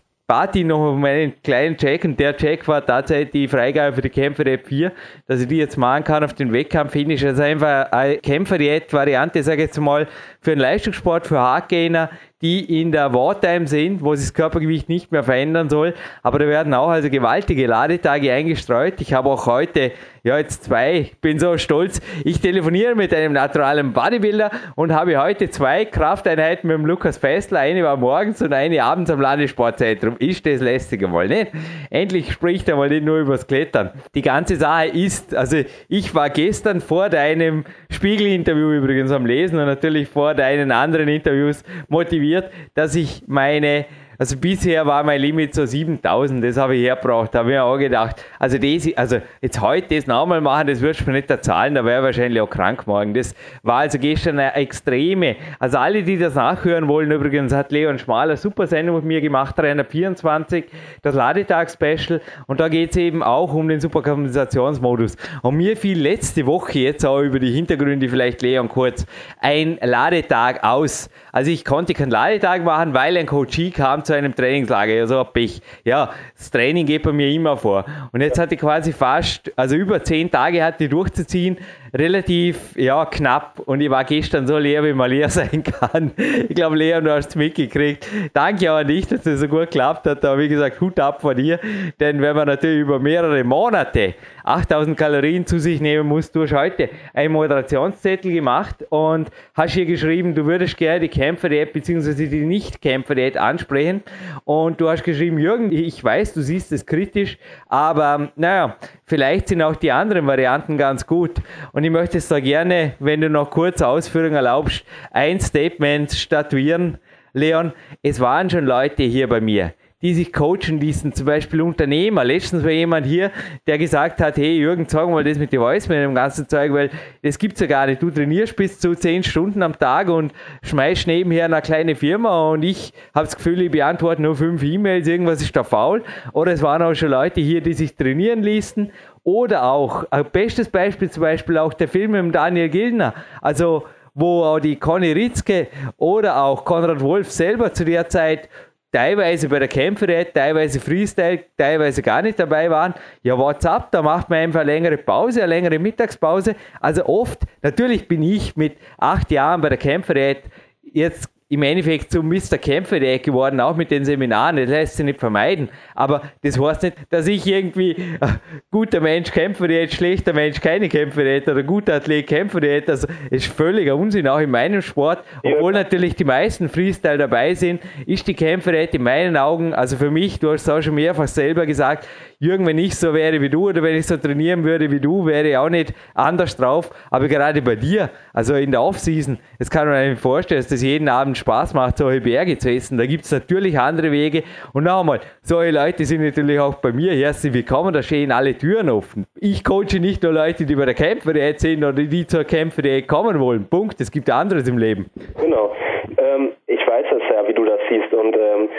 ihn noch um einen kleinen Check und der Check war tatsächlich die Freigabe für die Kämpfer App 4, dass ich die jetzt machen kann auf den Wettkampf-Finish. Also einfach eine Kämpfer-Variante, sage ich jetzt mal, für den Leistungssport, für Hardgainer, die in der Wartime sind, wo sich das Körpergewicht nicht mehr verändern soll. Aber da werden auch also gewaltige Ladetage eingestreut. Ich habe auch heute ja, jetzt zwei. Ich bin so stolz. Ich telefoniere mit einem naturalen Bodybuilder und habe heute zwei Krafteinheiten mit dem Lukas Fessler. Eine war morgens und eine abends am Landessportzentrum. Ist das lästig einmal nicht? Endlich spricht er mal nicht nur übers Klettern. Die ganze Sache ist, also ich war gestern vor deinem Spiegel-Interview übrigens am Lesen und natürlich vor deinen anderen Interviews motiviert, dass ich meine also bisher war mein Limit so 7000, das habe ich hergebracht. Da habe ich mir auch gedacht, also, das, also jetzt heute das nochmal machen, das würdest du mir nicht erzahlen, da wäre ich wahrscheinlich auch krank morgen. Das war also gestern eine extreme. Also alle, die das nachhören wollen, übrigens hat Leon Schmal eine super Sendung mit mir gemacht, 324, das Ladetag-Special. Und da geht es eben auch um den Superkompensationsmodus. Und mir fiel letzte Woche jetzt auch über die Hintergründe, vielleicht Leon kurz, ein Ladetag aus. Also ich konnte keinen Ladetag machen, weil ein Coachie zu einem Trainingslager, ja, so ein Pech. Ja, das Training geht bei mir immer vor. Und jetzt hatte ich quasi fast, also über zehn Tage hatte ich durchzuziehen, relativ ja, knapp und ich war gestern so leer, wie man leer sein kann. Ich glaube, Leon, du hast es mitgekriegt. Danke aber nicht, dass das so gut geklappt hat. Aber wie gesagt, Hut ab von dir. Denn wenn man natürlich über mehrere Monate 8000 Kalorien zu sich nehmen muss, du hast heute einen Moderationszettel gemacht und hast hier geschrieben, du würdest gerne die Kämpfer-Diät bzw. die Nicht-Kämpfer-Diät ansprechen. Und du hast geschrieben, Jürgen, ich weiß, du siehst es kritisch, aber naja, vielleicht sind auch die anderen Varianten ganz gut. Und und ich möchte es da gerne, wenn du noch kurz Ausführungen erlaubst, ein Statement statuieren. Leon, es waren schon Leute hier bei mir, die sich coachen ließen, zum Beispiel Unternehmer. Letztens war jemand hier, der gesagt hat, hey Jürgen, sag mal das mit den Voice, mit dem ganzen Zeug, weil das gibt's ja gar nicht. Du trainierst bis zu zehn Stunden am Tag und schmeißt nebenher eine kleine Firma und ich habe das Gefühl, ich beantworte nur fünf E-Mails, irgendwas ist da faul. Oder es waren auch schon Leute hier, die sich trainieren ließen oder auch, ein bestes Beispiel zum Beispiel auch der Film mit Daniel Gildner, also wo auch die Conny Ritzke oder auch Konrad Wolf selber zu der Zeit teilweise bei der Kämpferät, teilweise Freestyle, teilweise gar nicht dabei waren. Ja, WhatsApp, da macht man einfach eine längere Pause, eine längere Mittagspause. Also oft, natürlich bin ich mit acht Jahren bei der Kämpferät jetzt im Endeffekt zum Mr. Kämpfer der geworden, auch mit den Seminaren, das lässt sich nicht vermeiden. Aber das heißt nicht, dass ich irgendwie äh, guter Mensch Kämpfer Kämpferdiät, schlechter Mensch keine Kämpferdiät oder guter Athlet Kämpferdiät. Das ist völliger Unsinn, auch in meinem Sport. Obwohl ja. natürlich die meisten Freestyle dabei sind, ist die Kämpfer Kämpferdiät in meinen Augen, also für mich, du hast es auch schon mehrfach selber gesagt, Jürgen, wenn ich so wäre wie du oder wenn ich so trainieren würde wie du, wäre ich auch nicht anders drauf. Aber gerade bei dir, also in der Offseason, das kann man sich vorstellen, dass das jeden Abend Spaß macht, solche Berge zu essen. Da gibt es natürlich andere Wege. Und noch einmal, solche Leute sind natürlich auch bei mir herzlich willkommen, da stehen alle Türen offen. Ich coache nicht nur Leute, die bei der Kämpfer sind oder die zur Kämpfer kommen wollen. Punkt. Es gibt anderes im Leben. Genau. ähm, ich weiß es ja, wie du das siehst und ähm,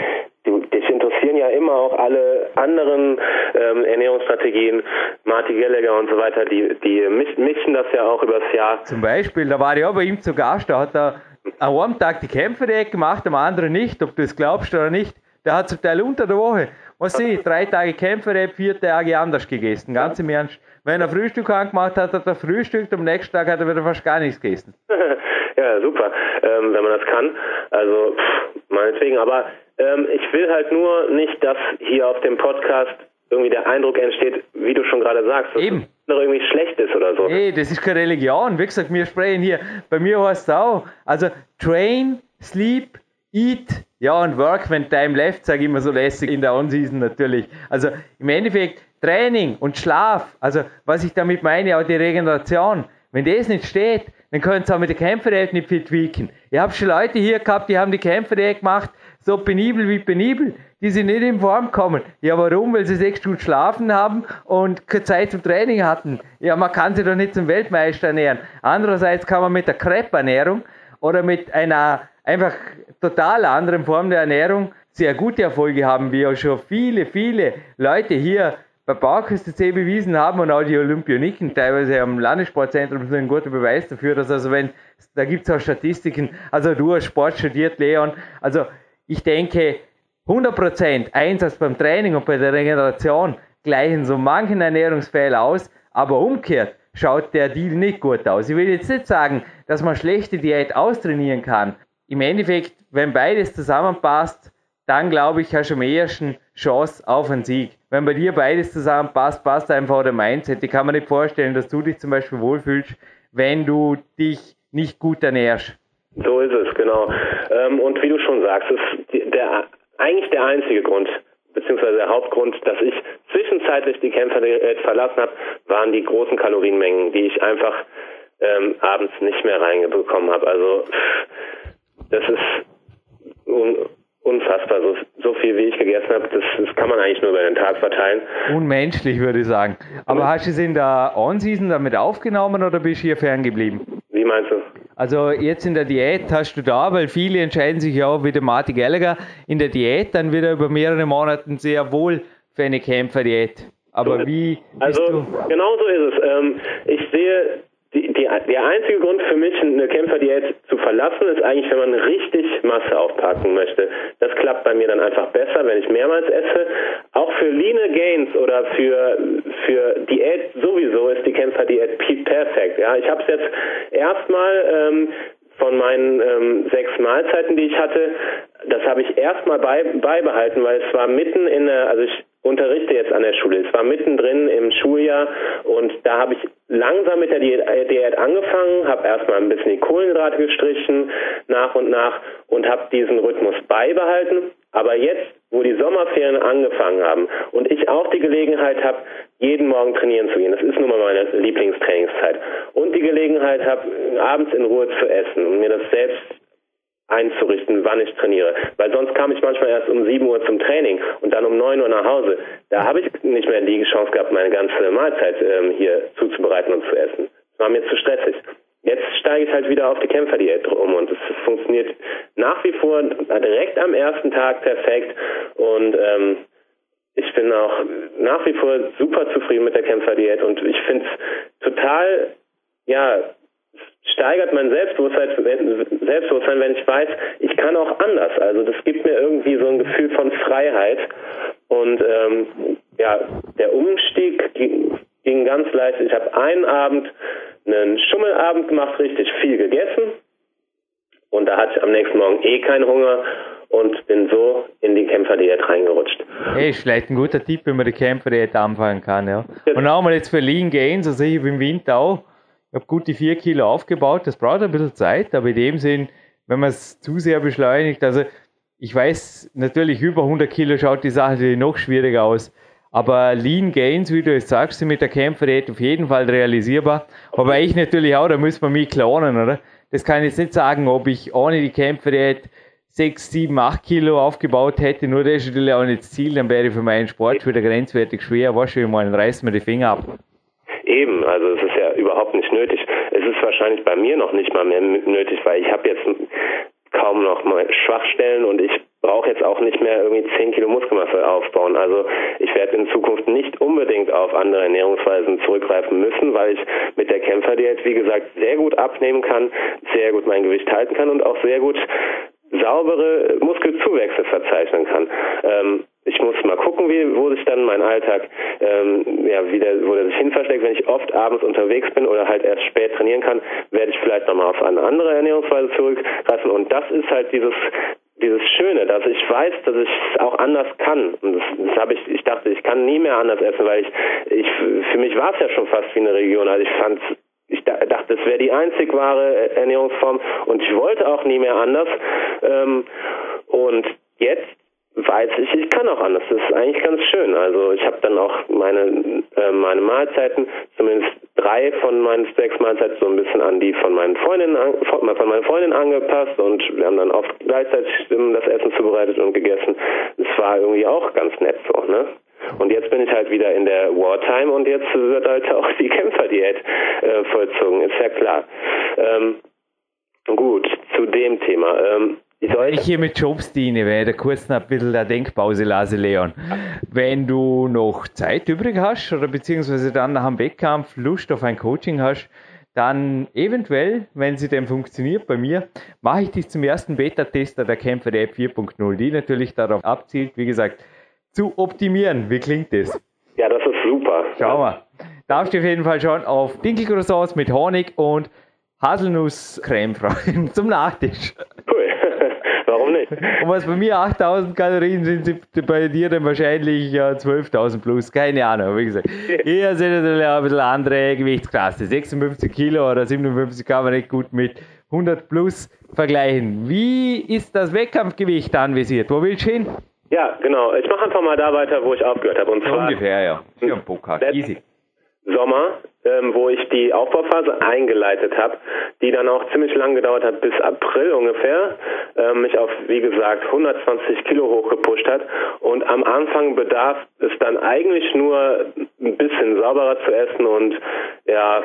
dich interessieren ja immer auch alle anderen ähm, Ernährungsstrategien, Marty Gallagher und so weiter, die, die mischen das ja auch übers Jahr. Zum Beispiel, da war ich auch bei ihm zu Gast, da hat er an einem Tag die Kämpferdiät gemacht, am anderen nicht, ob du es glaubst oder nicht. Der hat zum Teil unter der Woche, was ich, drei Tage Kämpferdiät, vier Tage anders gegessen, ganz im Ernst. Wenn er Frühstück angemacht hat, hat er frühstückt, am nächsten Tag hat er wieder fast gar nichts gegessen. ja, super, ähm, wenn man das kann. Also, pff, meinetwegen, aber ähm, ich will halt nur nicht, dass hier auf dem Podcast irgendwie der Eindruck entsteht, wie du schon gerade sagst, dass Eben. noch irgendwie schlecht ist oder so. Nee, das ist keine Religion. Wie gesagt, wir sprechen hier, bei mir heißt es auch, also train, sleep, eat, ja und work when time left, sage ich immer so lässig in der On-Season natürlich. Also im Endeffekt Training und Schlaf, also was ich damit meine, auch die Regeneration, wenn das nicht steht, dann können sie auch mit der Kämpferdiät nicht viel tweaken. Ich habe schon Leute hier gehabt, die haben die Kämpferdiät gemacht, so penibel wie penibel, die sind nicht in Form kommen. Ja, warum? Weil sie sechs Stunden schlafen haben und keine Zeit zum Training hatten. Ja, man kann sich doch nicht zum Weltmeister ernähren. Andererseits kann man mit der Crepe-Ernährung oder mit einer einfach total anderen Form der Ernährung sehr gute Erfolge haben, wie auch schon viele, viele Leute hier bei Bauerküste C bewiesen haben und auch die Olympioniken teilweise am Landessportzentrum sind ein guter Beweis dafür, dass also wenn, da gibt es auch Statistiken, also du hast Sport studiert, Leon, also ich denke, 100% Einsatz beim Training und bei der Regeneration gleichen so manchen Ernährungsfehler aus, aber umgekehrt schaut der Deal nicht gut aus. Ich will jetzt nicht sagen, dass man schlechte Diät austrainieren kann. Im Endeffekt, wenn beides zusammenpasst, dann glaube ich, hast du am ehesten Chance auf einen Sieg. Wenn bei dir beides zusammenpasst, passt einfach der Mindset. Ich kann mir nicht vorstellen, dass du dich zum Beispiel wohlfühlst, wenn du dich nicht gut ernährst. So ist es, genau. Ähm, und wie du schon sagst, ist der, eigentlich der einzige Grund, beziehungsweise der Hauptgrund, dass ich zwischenzeitlich die Kämpferdiät verlassen habe, waren die großen Kalorienmengen, die ich einfach ähm, abends nicht mehr reingebekommen habe. Also das ist un unfassbar. So, so, viel, wie ich gegessen habe, das, das, kann man eigentlich nur über den Tag verteilen. Unmenschlich, würde ich sagen. Aber hast du es in der On-Season damit aufgenommen oder bist du hier ferngeblieben? Wie meinst du? Also jetzt in der Diät hast du da, weil viele entscheiden sich ja auch wie der Martin Gallagher in der Diät dann wieder über mehrere Monate sehr wohl für eine Kämpferdiät. Aber wie Also genau so ist es. Ähm, ich sehe die, die, der einzige Grund für mich, eine Kämpferdiät zu verlassen, ist eigentlich, wenn man richtig Masse aufpacken möchte. Das klappt bei mir dann einfach besser, wenn ich mehrmals esse. Auch für Lean Gains oder für, für Diät sowieso ist die Kämpferdiät perfekt. Ja, ich habe es jetzt erstmal ähm, von meinen ähm, sechs Mahlzeiten, die ich hatte, das habe ich erstmal bei, beibehalten, weil es war mitten in der, also ich unterrichte jetzt an der Schule. Es war mittendrin im Schuljahr und da habe ich langsam mit der Diät angefangen, habe erstmal ein bisschen die Kohlenhydrate gestrichen, nach und nach und habe diesen Rhythmus beibehalten. Aber jetzt, wo die Sommerferien angefangen haben und ich auch die Gelegenheit habe, jeden Morgen trainieren zu gehen, das ist nun mal meine Lieblingstrainingszeit, und die Gelegenheit habe, abends in Ruhe zu essen und mir das selbst einzurichten, wann ich trainiere. Weil sonst kam ich manchmal erst um 7 Uhr zum Training und dann um 9 Uhr nach Hause. Da habe ich nicht mehr die Chance gehabt, meine ganze Mahlzeit ähm, hier zuzubereiten und zu essen. Das war mir zu stressig. Jetzt steige ich halt wieder auf die Kämpferdiät um und es funktioniert nach wie vor direkt am ersten Tag perfekt und ähm, ich bin auch nach wie vor super zufrieden mit der Kämpferdiät und ich finde es total ja steigert mein Selbstbewusstsein, Selbstbewusstsein, wenn ich weiß, ich kann auch anders. Also das gibt mir irgendwie so ein Gefühl von Freiheit. Und ähm, ja, der Umstieg ging, ging ganz leicht. Ich habe einen Abend einen Schummelabend gemacht, richtig viel gegessen. Und da hatte ich am nächsten Morgen eh keinen Hunger und bin so in die Kämpferdiät reingerutscht. Hey, ist vielleicht ein guter Tipp, wenn man die Kämpferdiät anfangen kann, ja. Und auch mal jetzt für Lean Gains, also ich im Winter auch habe gut die vier Kilo aufgebaut. Das braucht ein bisschen Zeit, aber in dem Sinn, wenn man es zu sehr beschleunigt, also ich weiß natürlich, über 100 Kilo schaut die Sache noch schwieriger aus. Aber Lean Gains, wie du jetzt sagst, sind mit der Kämpferdiät auf jeden Fall realisierbar. Aber ich natürlich auch, da muss man mich klonen, oder? Das kann ich jetzt nicht sagen, ob ich ohne die Kämpferdiät 6, 7, 8 Kilo aufgebaut hätte. Nur das ist natürlich auch nicht das Ziel, dann wäre für meinen Sport wieder grenzwertig schwer. Du, mal, dann reißen wir die Finger ab. Eben, also es ist wahrscheinlich bei mir noch nicht mal mehr nötig, weil ich habe jetzt kaum noch Schwachstellen und ich brauche jetzt auch nicht mehr irgendwie 10 Kilo Muskelmasse aufbauen. Also ich werde in Zukunft nicht unbedingt auf andere Ernährungsweisen zurückgreifen müssen, weil ich mit der Kämpferdiät, wie gesagt, sehr gut abnehmen kann, sehr gut mein Gewicht halten kann und auch sehr gut saubere Muskelzuwächse verzeichnen kann. Ähm, ich muss mal gucken, wie, wo sich dann mein Alltag ähm, ja, wieder, wo der sich hin versteckt. Wenn ich oft abends unterwegs bin oder halt erst spät trainieren kann, werde ich vielleicht nochmal auf eine andere Ernährungsweise zurückgreifen. Und das ist halt dieses dieses Schöne, dass ich weiß, dass ich es auch anders kann. Und das, das habe ich, ich dachte, ich kann nie mehr anders essen, weil ich, ich für mich war es ja schon fast wie eine Region. Also ich fand ich dachte, es wäre die einzig wahre Ernährungsform und ich wollte auch nie mehr anders. Ähm, und jetzt weiß ich, ich kann auch anders. Das ist eigentlich ganz schön. Also ich habe dann auch meine äh, meine Mahlzeiten, zumindest drei von meinen sechs Mahlzeiten so ein bisschen an die von meinen Freundinnen von, von meinen angepasst und wir haben dann oft gleichzeitig das Essen zubereitet und gegessen. Es war irgendwie auch ganz nett so, ne? Und jetzt bin ich halt wieder in der Wartime und jetzt wird halt auch die Kämpferdiät äh, vollzogen, ist ja klar. Ähm, gut, zu dem Thema. Ähm, ich hier mit Jobs diene, werde kurz noch ein bisschen der Denkpause lasse, Leon. Wenn du noch Zeit übrig hast oder beziehungsweise dann nach dem Wettkampf Lust auf ein Coaching hast, dann eventuell, wenn sie denn funktioniert bei mir, mache ich dich zum ersten Beta-Tester der Kämpfer der App 4.0, die natürlich darauf abzielt, wie gesagt, zu optimieren. Wie klingt das? Ja, das ist super. Schau mal. Darfst du auf jeden Fall schon auf Dinkelcroissants mit Honig und Haselnusscreme freuen zum Nachtisch. Und was bei mir 8000 Kalorien sind, sind bei dir dann wahrscheinlich ja, 12.000 plus. Keine Ahnung, wie gesagt. Hier sind natürlich auch ein bisschen andere Gewichtsklasse. 56 Kilo oder 57 kann man nicht gut mit 100 plus vergleichen. Wie ist das Wettkampfgewicht anvisiert? Wo willst du hin? Ja, genau. Ich mache einfach mal da weiter, wo ich aufgehört habe. Und zwar ungefähr, ja. Für einen. Easy. Sommer, ähm, wo ich die Aufbauphase eingeleitet habe, die dann auch ziemlich lang gedauert hat, bis April ungefähr, ähm, mich auf, wie gesagt, 120 Kilo hochgepusht hat. Und am Anfang bedarf es dann eigentlich nur ein bisschen sauberer zu essen und ja,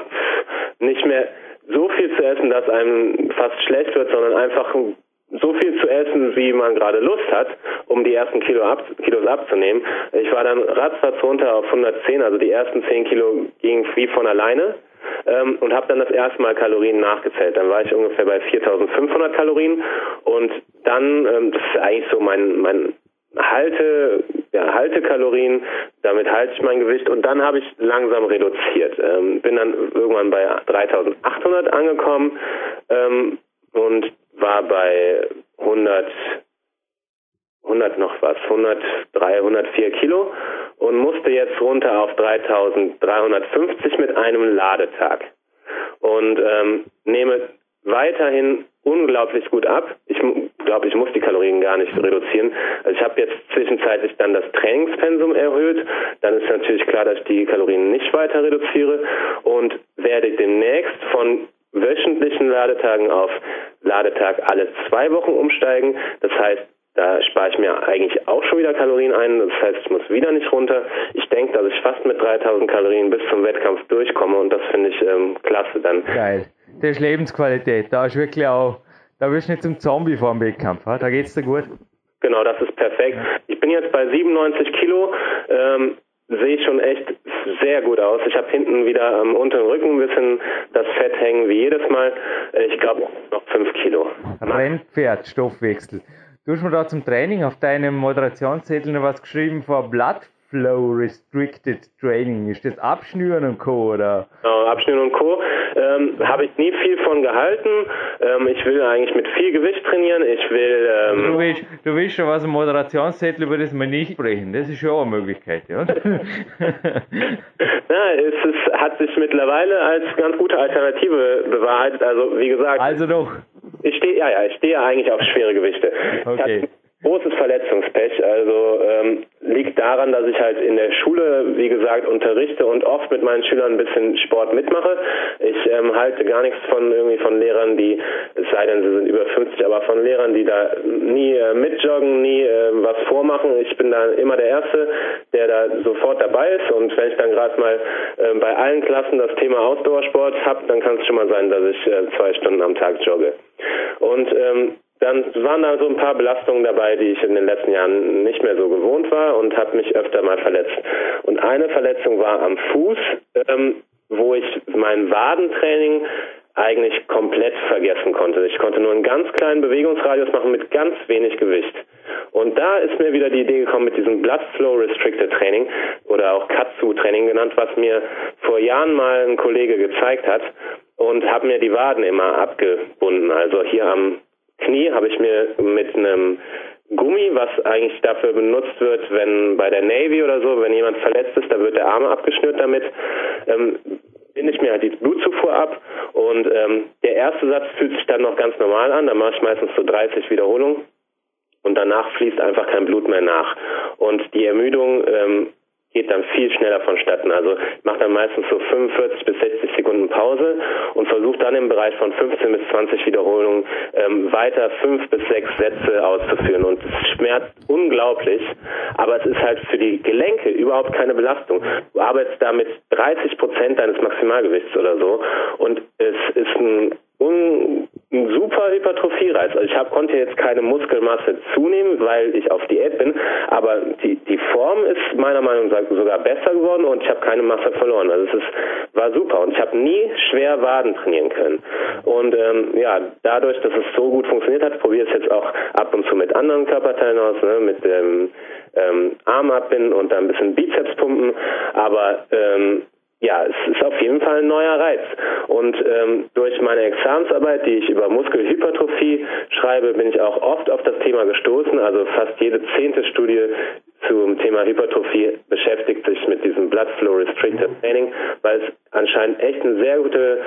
nicht mehr so viel zu essen, dass einem fast schlecht wird, sondern einfach ein so viel zu essen, wie man gerade Lust hat, um die ersten Kilo ab, Kilos abzunehmen. Ich war dann ratzfatz runter auf 110, also die ersten 10 Kilo gingen wie von alleine ähm, und habe dann das erste Mal Kalorien nachgezählt. Dann war ich ungefähr bei 4.500 Kalorien und dann, ähm, das ist eigentlich so mein, mein Halte, ja, Haltekalorien, damit halte ich mein Gewicht und dann habe ich langsam reduziert. Ähm, bin dann irgendwann bei 3800 angekommen ähm, und war bei 100, 100 noch was, 103, 104 Kilo und musste jetzt runter auf 3350 mit einem Ladetag. Und ähm, nehme weiterhin unglaublich gut ab. Ich glaube, ich muss die Kalorien gar nicht reduzieren. Also ich habe jetzt zwischenzeitlich dann das Trainingspensum erhöht. Dann ist natürlich klar, dass ich die Kalorien nicht weiter reduziere und werde demnächst von wöchentlichen Ladetagen auf Ladetag alle zwei Wochen umsteigen. Das heißt, da spare ich mir eigentlich auch schon wieder Kalorien ein. Das heißt, ich muss wieder nicht runter. Ich denke, dass ich fast mit 3000 Kalorien bis zum Wettkampf durchkomme und das finde ich ähm, klasse dann. Geil. Das ist Lebensqualität. Da ist wirklich auch, da wirst du nicht zum Zombie vor dem Wettkampf. Da geht's dir gut. Genau, das ist perfekt. Ich bin jetzt bei 97 Kilo. Ähm, sehe schon echt sehr gut aus. Ich habe hinten wieder am unteren Rücken ein bisschen das Fett hängen wie jedes Mal. Ich glaube noch 5 Kilo. Rennpferd, Stoffwechsel. Du hast mir da zum Training auf deinem Moderationszettel noch was geschrieben vor Blood Flow Restricted Training. Ist das Abschnüren und Co. oder? Genau, Abschnüren und Co. Ähm, Habe ich nie viel von gehalten. Ähm, ich will eigentlich mit viel Gewicht trainieren. Ich will. Ähm, du, willst, du willst schon was im Moderationszettel, über das wir nicht sprechen. Das ist schon auch eine Möglichkeit, ja? ja, es ist, hat sich mittlerweile als ganz gute Alternative bewahrheitet. Also wie gesagt. Also doch. Ich stehe ja, ja, ich stehe eigentlich auf schwere Gewichte. Okay großes Verletzungspech. Also ähm, liegt daran, dass ich halt in der Schule, wie gesagt, unterrichte und oft mit meinen Schülern ein bisschen Sport mitmache. Ich ähm, halte gar nichts von irgendwie von Lehrern, die, es sei denn, sie sind über 50, aber von Lehrern, die da nie äh, mitjoggen, nie äh, was vormachen. Ich bin da immer der Erste, der da sofort dabei ist. Und wenn ich dann gerade mal äh, bei allen Klassen das Thema Ausdauersport habe, dann kann es schon mal sein, dass ich äh, zwei Stunden am Tag jogge. Und ähm, dann waren da so ein paar Belastungen dabei, die ich in den letzten Jahren nicht mehr so gewohnt war und habe mich öfter mal verletzt. Und eine Verletzung war am Fuß, ähm, wo ich mein Wadentraining eigentlich komplett vergessen konnte. Ich konnte nur einen ganz kleinen Bewegungsradius machen mit ganz wenig Gewicht. Und da ist mir wieder die Idee gekommen mit diesem Blood Flow Restricted Training oder auch Katsu Training genannt, was mir vor Jahren mal ein Kollege gezeigt hat und habe mir die Waden immer abgebunden. Also hier am Knie habe ich mir mit einem Gummi, was eigentlich dafür benutzt wird, wenn bei der Navy oder so, wenn jemand verletzt ist, da wird der Arm abgeschnürt damit, ähm, binde ich mir halt die Blutzufuhr ab und ähm, der erste Satz fühlt sich dann noch ganz normal an, da mache ich meistens so 30 Wiederholungen und danach fließt einfach kein Blut mehr nach. Und die Ermüdung ähm, geht dann viel schneller vonstatten. Also ich mache dann meistens so 45 bis 60 Sekunden Pause und versuche dann im Bereich von 15 bis 20 Wiederholungen ähm, weiter fünf bis sechs Sätze auszuführen. Und es schmerzt unglaublich, aber es ist halt für die Gelenke überhaupt keine Belastung. Du arbeitest damit 30 Prozent deines Maximalgewichts oder so und es ist ein un ein super Hypertrophie-Reiz. Also ich hab, konnte jetzt keine Muskelmasse zunehmen, weil ich auf Diät bin, aber die, die Form ist meiner Meinung nach sogar besser geworden und ich habe keine Masse verloren. Also es ist, war super und ich habe nie schwer Waden trainieren können. Und ähm, ja, dadurch, dass es so gut funktioniert hat, probiere ich es jetzt auch ab und zu mit anderen Körperteilen aus, ne, mit dem ähm, Arm abbinden und dann ein bisschen Bizeps pumpen, aber ähm, ja, es ist auf jeden Fall ein neuer Reiz. Und ähm, durch meine Examensarbeit, die ich über Muskelhypertrophie schreibe, bin ich auch oft auf das Thema gestoßen. Also fast jede zehnte Studie zum Thema Hypertrophie beschäftigt sich mit diesem Blood Flow Restricted Training, weil es anscheinend echt eine sehr gute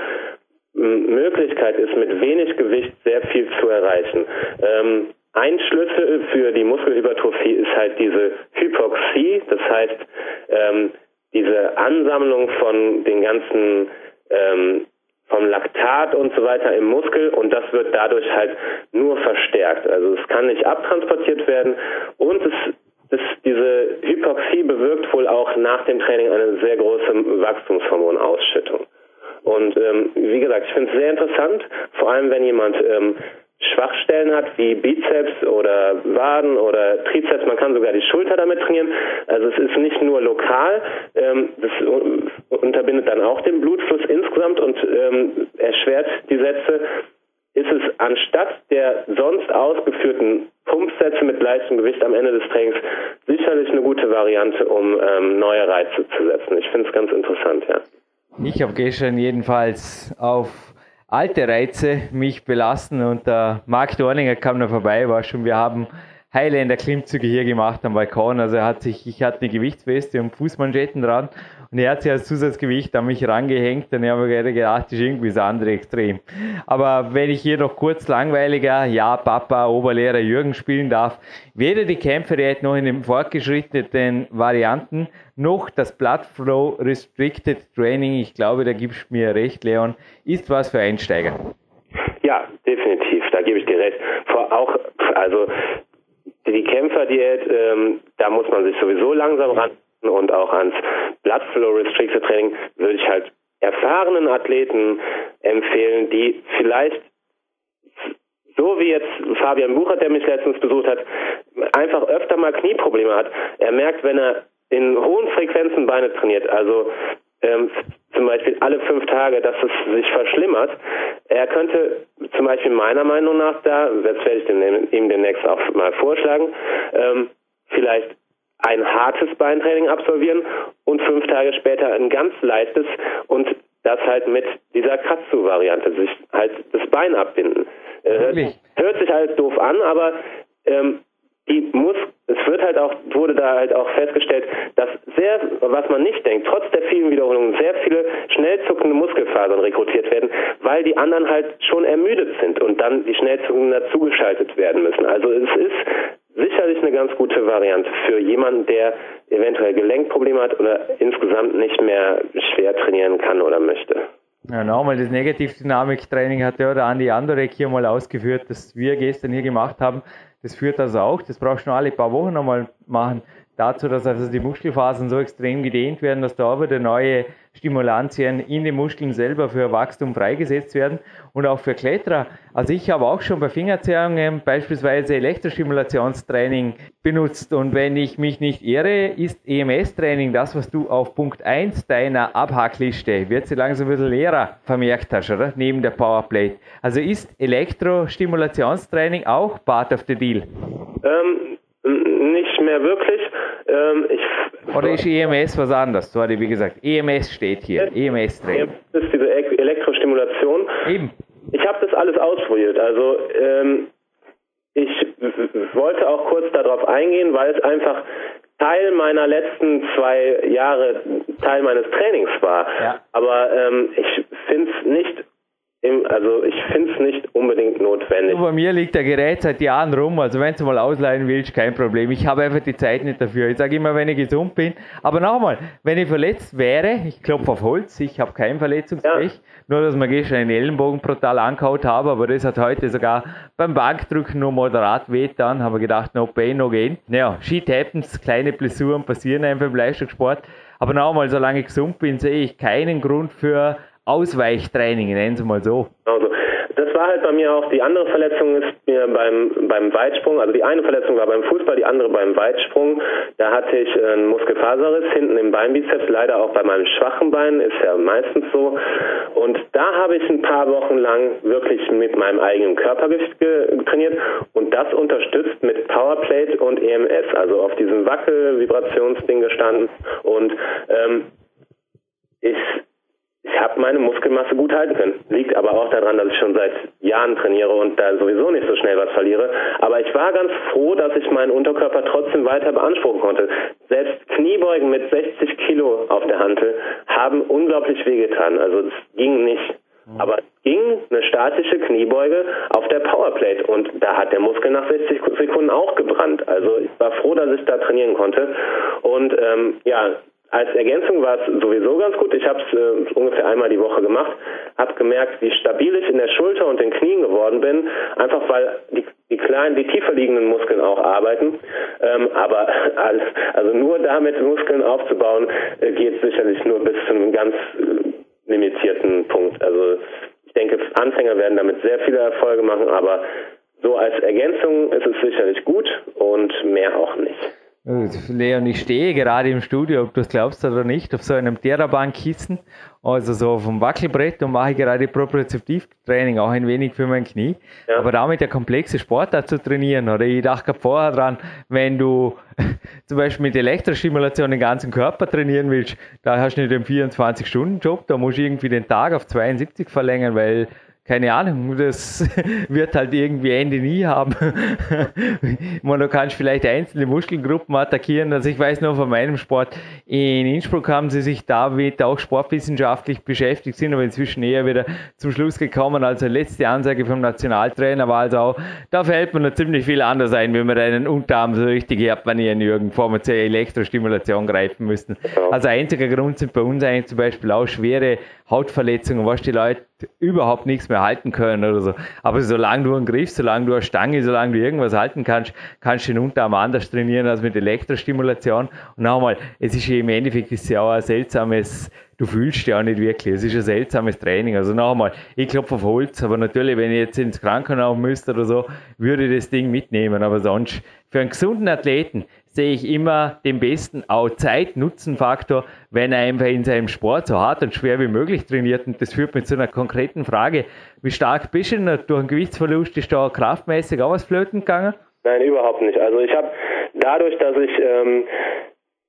Möglichkeit ist, mit wenig Gewicht sehr viel zu erreichen. Ähm, ein Schlüssel für die Muskelhypertrophie ist halt diese Hypoxie, das heißt, ähm, diese Ansammlung von den ganzen ähm, vom Laktat und so weiter im Muskel und das wird dadurch halt nur verstärkt. Also es kann nicht abtransportiert werden und es, es, diese Hypoxie bewirkt wohl auch nach dem Training eine sehr große Wachstumshormonausschüttung. Und ähm, wie gesagt, ich finde es sehr interessant, vor allem wenn jemand ähm, Schwachstellen hat, wie Bizeps oder Waden oder Trizeps. Man kann sogar die Schulter damit trainieren. Also es ist nicht nur lokal, ähm, das unterbindet dann auch den Blutfluss insgesamt und ähm, erschwert die Sätze. Ist es anstatt der sonst ausgeführten Pumpsätze mit leichtem Gewicht am Ende des Trainings sicherlich eine gute Variante, um ähm, neue Reize zu setzen. Ich finde es ganz interessant, ja. Ich habe gestern jedenfalls auf alte Reize mich belasten und der Marc Dorninger kam da vorbei, war schon, wir haben Highlander Klimmzüge hier gemacht am Balkon. Also er hat sich, ich hatte eine Gewichtsweste und Fußmanschetten dran und er hat sich als Zusatzgewicht an mich rangehängt ich habe mir gedacht, das ist irgendwie das andere Extrem. Aber wenn ich hier noch kurz langweiliger, ja, Papa, Oberlehrer Jürgen spielen darf, weder die Kämpferdiät noch in den fortgeschrittenen Varianten noch das Blood Flow Restricted Training, ich glaube, da gibst du mir recht, Leon, ist was für Einsteiger. Ja, definitiv, da gebe ich dir recht. Vor auch, also die Kämpferdiät, ähm, da muss man sich sowieso langsam ran und auch ans Blood Flow Restricted Training würde ich halt erfahrenen Athleten empfehlen, die vielleicht so wie jetzt Fabian Buchert, der mich letztens besucht hat, einfach öfter mal Knieprobleme hat. Er merkt, wenn er in hohen Frequenzen Beine trainiert, also ähm, zum Beispiel alle fünf Tage, dass es sich verschlimmert. Er könnte zum Beispiel meiner Meinung nach da, das werde ich dem, ihm demnächst auch mal vorschlagen, ähm, vielleicht ein hartes Beintraining absolvieren und fünf Tage später ein ganz leichtes und das halt mit dieser Katsu-Variante, sich halt das Bein abbinden. Äh, hört sich halt doof an, aber ähm, die muss, es wird halt auch, wurde da halt auch festgestellt, dass sehr, was man nicht denkt, trotz der vielen Wiederholungen, sehr viele schnell zuckende Muskelfasern rekrutiert werden, weil die anderen halt schon ermüdet sind und dann die Schnellzuckenden dazugeschaltet werden müssen. Also es ist sicherlich eine ganz gute Variante für jemanden, der eventuell Gelenkprobleme hat oder insgesamt nicht mehr schwer trainieren kann oder möchte. Ja, nochmal das Negativdynamik-Training hat ja der Andi Andorek hier mal ausgeführt, das wir gestern hier gemacht haben. Das führt also auch, das brauchst du nur alle paar Wochen nochmal machen. Dazu, dass also die Muskelfasern so extrem gedehnt werden, dass da wieder neue Stimulantien in den Muskeln selber für Wachstum freigesetzt werden und auch für Kletterer. Also ich habe auch schon bei Fingerzerrungen beispielsweise Elektrostimulationstraining benutzt und wenn ich mich nicht irre, ist EMS-Training das, was du auf Punkt 1 deiner Abhackliste, wird sie langsam ein bisschen leerer vermerkt hast, oder? Neben der Powerplate. Also ist Elektrostimulationstraining auch part of the deal? Ähm, mehr wirklich. Ähm, ich oder ist EMS was anderes? Sorry, wie gesagt, EMS steht hier. EMS-Training. Das ist diese Elektrostimulation. Eben. Ich habe das alles ausprobiert. Also ähm, ich wollte auch kurz darauf eingehen, weil es einfach Teil meiner letzten zwei Jahre Teil meines Trainings war. Ja. Aber ähm, ich finde es nicht also ich finde es nicht unbedingt notwendig. bei mir liegt der Gerät seit Jahren rum, also wenn du mal ausleihen willst, kein Problem. Ich habe einfach die Zeit nicht dafür. Ich sage immer, wenn ich gesund bin. Aber nochmal, wenn ich verletzt wäre, ich klopfe auf Holz, ich habe kein Verletzungspech, ja. nur dass man gestern einen Ellenbogen brutal angehaut habe, aber das hat heute sogar beim Bankdrücken nur moderat wehtan, habe gedacht, no pain, no gain. Naja, shit happens, kleine Blessuren passieren einfach im Leistungssport. Aber nochmal, solange ich gesund bin, sehe ich keinen Grund für Ausweichtraining, nennen Sie mal so. Also, das war halt bei mir auch, die andere Verletzung ist mir beim, beim Weitsprung, also die eine Verletzung war beim Fußball, die andere beim Weitsprung. Da hatte ich einen Muskelfaserriss hinten im Beinbizeps, leider auch bei meinem schwachen Bein, ist ja meistens so. Und da habe ich ein paar Wochen lang wirklich mit meinem eigenen Körpergewicht trainiert und das unterstützt mit Powerplate und EMS, also auf diesem Wackel-Vibrationsding gestanden. Und ähm, ich ich habe meine Muskelmasse gut halten können. Liegt aber auch daran, dass ich schon seit Jahren trainiere und da sowieso nicht so schnell was verliere. Aber ich war ganz froh, dass ich meinen Unterkörper trotzdem weiter beanspruchen konnte. Selbst Kniebeugen mit 60 Kilo auf der Hantel haben unglaublich wehgetan. Also es ging nicht. Aber es ging eine statische Kniebeuge auf der Powerplate und da hat der Muskel nach 60 Sekunden auch gebrannt. Also ich war froh, dass ich da trainieren konnte. Und ähm, ja, als Ergänzung war es sowieso ganz gut. Ich habe es äh, ungefähr einmal die Woche gemacht, habe gemerkt, wie stabil ich in der Schulter und den Knien geworden bin, einfach weil die, die kleinen, die tiefer liegenden Muskeln auch arbeiten. Ähm, aber also nur damit Muskeln aufzubauen, äh, geht sicherlich nur bis zu einem ganz äh, limitierten Punkt. Also ich denke, Anfänger werden damit sehr viele Erfolge machen, aber so als Ergänzung ist es sicherlich gut und mehr auch nicht. Leon, ich stehe gerade im Studio, ob du es glaubst oder nicht, auf so einem Theraband-Kissen, also so auf dem Wackelbrett und mache gerade Propriozeptivtraining, auch ein wenig für mein Knie. Ja. Aber damit der komplexe Sportart zu trainieren, oder ich dachte vorher dran, wenn du zum Beispiel mit Elektrostimulation den ganzen Körper trainieren willst, da hast du nicht den 24-Stunden-Job, da musst du irgendwie den Tag auf 72 verlängern, weil keine Ahnung, das wird halt irgendwie Ende nie haben. Man, du kannst vielleicht einzelne Muskelgruppen attackieren. Also ich weiß nur von meinem Sport, in Innsbruck haben sie sich damit auch sportwissenschaftlich beschäftigt, sind aber inzwischen eher wieder zum Schluss gekommen. Also letzte Ansage vom Nationaltrainer war also auch, da fällt man noch ziemlich viel anders ein, wenn wir einen Unterarm so richtig herpanieren, Jürgen, bevor wir zur Elektrostimulation greifen müssen. Also einziger Grund sind bei uns eigentlich zum Beispiel auch schwere Hautverletzungen, was die Leute überhaupt nichts mehr halten können oder so. Aber solange du einen Griff, solange du eine Stange, solange du irgendwas halten kannst, kannst du den Unterarm anders trainieren als mit Elektrostimulation. Und nochmal, es ist im Endeffekt ist ja auch ein seltsames, du fühlst ja auch nicht wirklich. Es ist ein seltsames Training. Also nochmal, ich klopfe auf Holz, aber natürlich, wenn ich jetzt ins Krankenhaus müsste oder so, würde ich das Ding mitnehmen. Aber sonst, für einen gesunden Athleten sehe ich immer den besten auch Zeit-Nutzen-Faktor, wenn er einfach in seinem Sport so hart und schwer wie möglich trainiert. Und das führt mich zu einer konkreten Frage. Wie stark bist du denn durch einen Gewichtsverlust? Ist da kraftmäßig auch was flöten gegangen? Nein, überhaupt nicht. Also ich habe dadurch, dass ich ähm,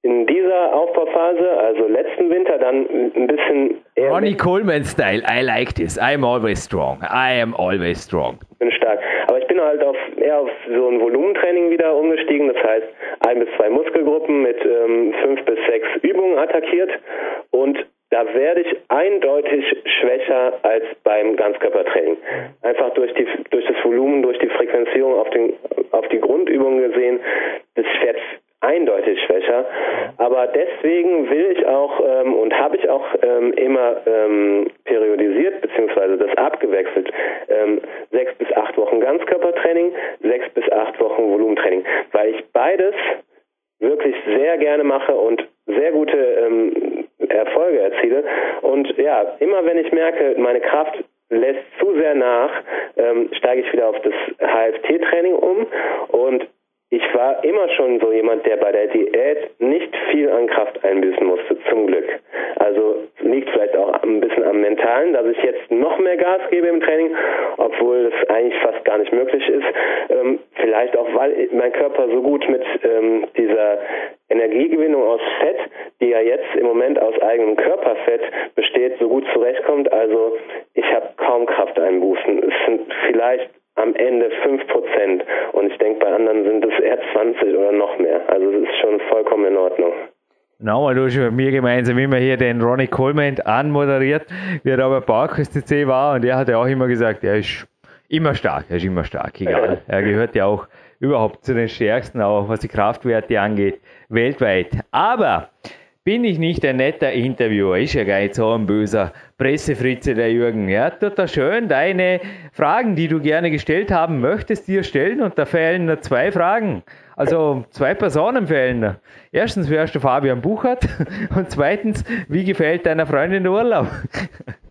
in dieser Aufbauphase, also letzten Winter, dann ein bisschen. Ronnie Coleman Style, I like this. I'm always strong. I am always strong. Ich bin stark. Bin halt auf, eher auf so ein Volumentraining wieder umgestiegen. Das heißt, ein bis zwei Muskelgruppen mit ähm, fünf bis sechs Übungen attackiert. Und da werde ich eindeutig schwächer als beim Ganzkörpertraining. Einfach durch, die, durch das Volumen, durch die Frequenzierung auf, den, auf die Grundübungen gesehen, das fährt eindeutig schwächer. Aber deswegen will ich auch ähm, und habe ich auch ähm, immer ähm, periodisiert beziehungsweise das abgewechselt. Ähm, sechs bis acht Wochen Ganzkörpertraining, sechs bis acht Wochen Volumentraining, weil ich beides wirklich sehr sehr gerne mache und sehr gute ähm, Erfolge erziele. Und ja, immer wenn ich merke, meine Kraft lässt zu sehr nach, ähm, steige ich wieder auf das HFT-Training um und ich war immer schon so jemand, der bei der Diät nicht viel an Kraft einbüßen musste, zum Glück. Also liegt vielleicht auch ein bisschen am Mentalen, dass ich jetzt noch mehr Gas gebe im Training, obwohl es eigentlich fast gar nicht möglich ist. Ähm, vielleicht auch, weil mein Körper so gut mit ähm, dieser Energiegewinnung aus Fett, die ja jetzt im Moment aus eigenem Körperfett besteht, so gut zurechtkommt. Also ich habe kaum Kraft einbußen. Es sind vielleicht am Ende 5% und ich denke, bei anderen sind es eher 20 oder noch mehr. Also es ist schon vollkommen in Ordnung. Nochmal, du hast mit mir gemeinsam immer hier den Ronnie Coleman anmoderiert, wie er da bei Parkhaus CC war und er hat ja auch immer gesagt, er ist immer stark, er ist immer stark, egal. Er gehört ja auch überhaupt zu den stärksten, auch was die Kraftwerte angeht, weltweit. Aber bin ich nicht ein netter Interviewer? Ist ja gar nicht so ein böser Pressefritze, der Jürgen. Ja, tut da schön deine Fragen, die du gerne gestellt haben möchtest, dir stellen und da fehlen nur zwei Fragen. Also zwei Personen fehlen. Erstens, wer ist der Fabian Buchert? Und zweitens, wie gefällt deiner Freundin der Urlaub?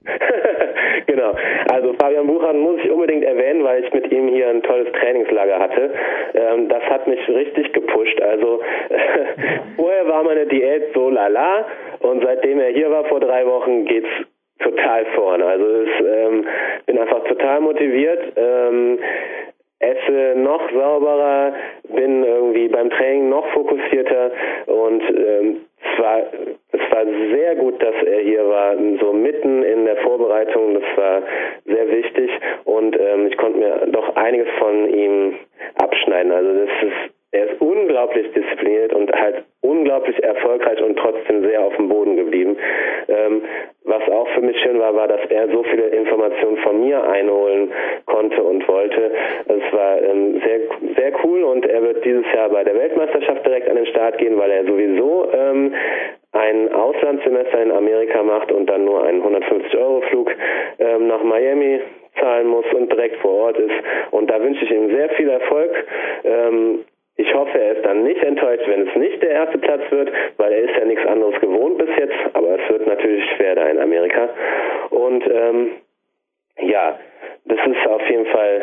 genau. Also Fabian Buchern muss ich unbedingt erwähnen, weil ich mit ihm hier ein tolles Trainingslager hatte. Ähm, das hat mich richtig gepusht. Also vorher war meine Diät so lala und seitdem er hier war vor drei Wochen geht's total vorne. Also ich ähm, bin einfach total motiviert. Ähm, esse noch sauberer, bin irgendwie beim Training noch fokussierter und ähm, es war, es war sehr gut, dass er hier war, so mitten in der Vorbereitung. Das war sehr wichtig und ähm, ich konnte mir doch einiges von ihm abschneiden. Also das ist er ist unglaublich diszipliniert und halt unglaublich erfolgreich und trotzdem sehr auf dem Boden geblieben. Ähm, was auch für mich schön war, war, dass er so viele Informationen von mir einholen konnte und wollte. Es war ähm, sehr, sehr cool und er wird dieses Jahr bei der Weltmeisterschaft direkt an den Start gehen, weil er sowieso ähm, ein Auslandssemester in Amerika macht und dann nur einen 150-Euro-Flug ähm, nach Miami zahlen muss und direkt vor Ort ist. Und da wünsche ich ihm sehr viel Erfolg. Ähm, ich hoffe, er ist dann nicht enttäuscht, wenn es nicht der erste Platz wird, weil er ist ja nichts anderes gewohnt bis jetzt, aber es wird natürlich schwer da in Amerika. Und ähm, ja, das ist auf jeden Fall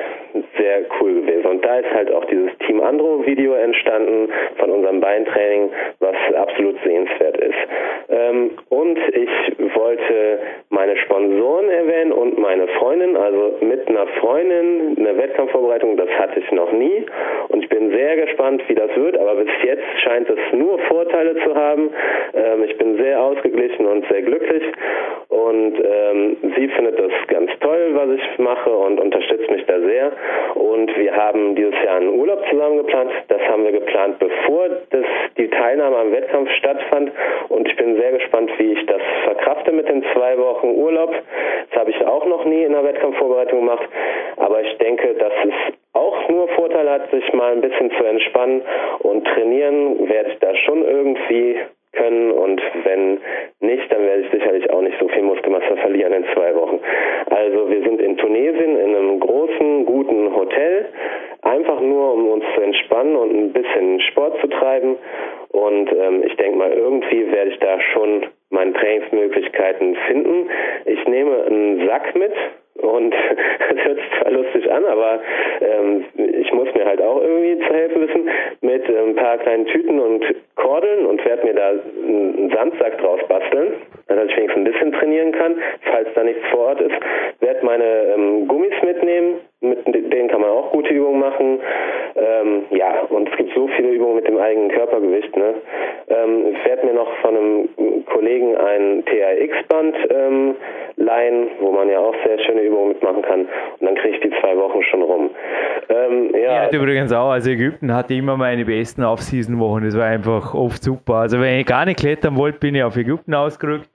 cool gewesen. Und da ist halt auch dieses Team Andro Video entstanden von unserem Beintraining, was absolut sehenswert ist. Ähm, und ich wollte meine Sponsoren erwähnen und meine Freundin, also mit einer Freundin eine Wettkampfvorbereitung, das hatte ich noch nie. Und ich bin sehr gespannt, wie das wird, aber bis jetzt scheint es nur Vorteile zu haben. Ähm, ich bin sehr ausgeglichen und sehr glücklich. Und ähm, sie findet das ganz toll, was ich mache und unterstützt mich da sehr. Und wir haben dieses Jahr einen Urlaub zusammen geplant. Das haben wir geplant, bevor das, die Teilnahme am Wettkampf stattfand. Und ich bin sehr gespannt, wie ich das verkrafte mit den zwei Wochen Urlaub. Das habe ich auch noch nie in der Wettkampfvorbereitung gemacht. Aber ich denke, dass es auch nur Vorteile hat, sich mal ein bisschen zu entspannen und trainieren werde ich da schon irgendwie können. Und wenn nicht, dann werde ich sicherlich auch nicht so viel Muskelmasse verlieren in zwei Wochen. Also wir sind in Tunesien in einem großen, guten Hotel, einfach nur um uns zu entspannen und ein bisschen Sport zu treiben. Und ähm, ich denke mal, irgendwie werde ich da schon meine Trainingsmöglichkeiten finden. Ich nehme einen Sack mit, und das hört sich zwar lustig an, aber ähm, ich muss mir halt auch irgendwie zu helfen wissen mit äh, ein paar kleinen Tüten und Kordeln und werde mir da einen Sandsack draus basteln, dass ich wenigstens ein bisschen trainieren kann, falls da nichts vor Ort ist. Werde meine ähm, Gummis mitnehmen, mit denen kann man auch gute Übungen machen. Ähm, ja, und es gibt so viele Übungen mit dem eigenen Körpergewicht. Ne? Ähm, ich werde mir noch von einem Kollegen ein TRX-Band ähm, leihen, wo man ja auch sehr schöne Übungen mitmachen kann. Und dann kriege ich die zwei Wochen schon rum. Ähm, ja. Ich übrigens auch, also Ägypten hatte immer meine besten Off-Season-Wochen. Das war einfach oft super. Also wenn ich gar nicht klettern wollte, bin ich auf Ägypten ausgerückt.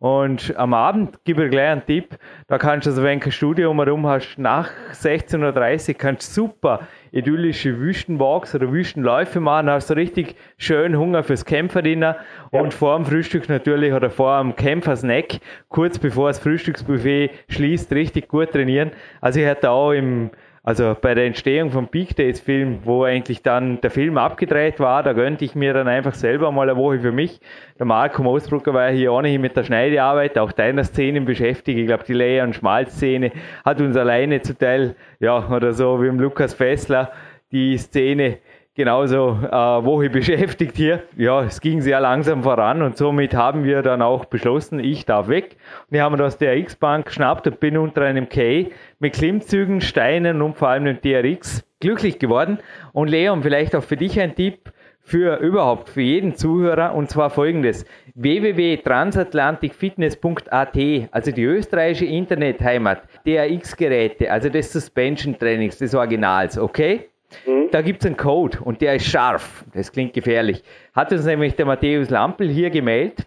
Und am Abend gebe ich gleich einen Tipp. Da kannst du, also wenn du kein Studio herum hast, nach 16.30 Uhr kannst du super idyllische Wüstenwalks oder Wüstenläufe machen. Hast du richtig schön Hunger fürs Kämpferdiener ja. und vor dem Frühstück natürlich oder vor dem Kämpfersnack, kurz bevor das Frühstücksbuffet schließt, richtig gut trainieren. Also ich hätte auch im also bei der Entstehung vom Big Days Film, wo eigentlich dann der Film abgedreht war, da gönnte ich mir dann einfach selber mal eine Woche für mich. Der Marco Moosbrucker war ja hier ohnehin mit der Schneidearbeit, auch deiner Szenen beschäftigt. Ich glaube, die Leia- und Schmalz-Szene hat uns alleine zu Teil, ja, oder so wie im Lukas Fessler, die Szene genauso äh, Woche beschäftigt hier. Ja, es ging sehr langsam voran und somit haben wir dann auch beschlossen, ich darf weg. Und ich habe mir aus der X-Bank geschnappt und bin unter einem K mit Klimmzügen, Steinen und vor allem dem DRX glücklich geworden. Und Leon, vielleicht auch für dich ein Tipp für überhaupt, für jeden Zuhörer, und zwar folgendes: www.transatlanticfitness.at, also die österreichische Internetheimat der X-Geräte, also des Suspension Trainings, des Originals, okay? Mhm. Da gibt es einen Code und der ist scharf. Das klingt gefährlich. Hat uns nämlich der Matthäus Lampel hier gemeldet.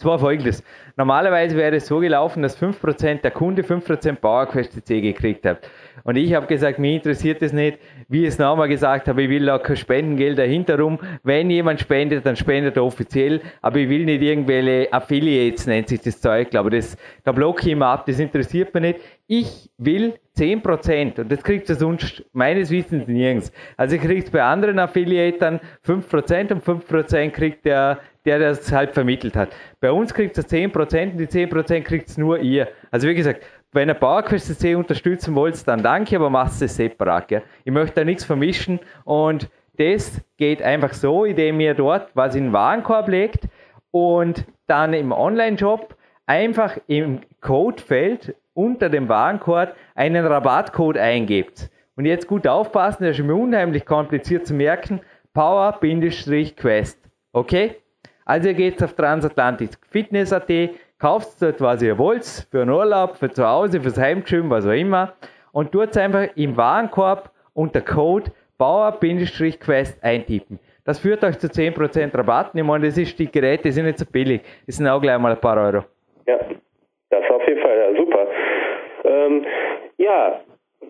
Zwar folgendes. Normalerweise wäre es so gelaufen, dass 5% der Kunde 5% PowerQuest CC gekriegt hat. Und ich habe gesagt, mich interessiert es nicht, wie ich es nochmal gesagt habe, ich will da kein Spendengeld dahinter rum. Wenn jemand spendet, dann spendet er offiziell, aber ich will nicht irgendwelche Affiliates, nennt sich das Zeug, glaube das, da blocke ich immer ab, das interessiert mich nicht. Ich will 10% und das kriegt ihr sonst meines Wissens nirgends. Also ihr kriegt bei anderen Affiliatern 5% und 5% kriegt der, der das halt vermittelt hat. Bei uns kriegt ihr 10% und die 10% kriegt es nur ihr. Also wie gesagt, wenn ihr PowerQuest CC unterstützen wollt, dann danke, aber macht es separat. Gell? Ich möchte da nichts vermischen und das geht einfach so, indem ihr dort was in den Warenkorb legt und dann im Online-Shop einfach im Codefeld unter dem Warenkorb einen Rabattcode eingebt. Und jetzt gut aufpassen, das ist mir unheimlich kompliziert zu merken. Power-Quest. Okay? Also ihr geht auf Transatlantic Fitness.at, kauft dort, was ihr wollt, für einen Urlaub, für zu Hause, fürs Heimgym, was auch immer. Und tut einfach im Warenkorb unter Code Bauer-Quest eintippen. Das führt euch zu 10% Rabatt. Ich meine, das ist, die Geräte sind nicht so billig. Das sind auch gleich mal ein paar Euro. Ja, das auf jeden Fall ja, super. Ähm, ja,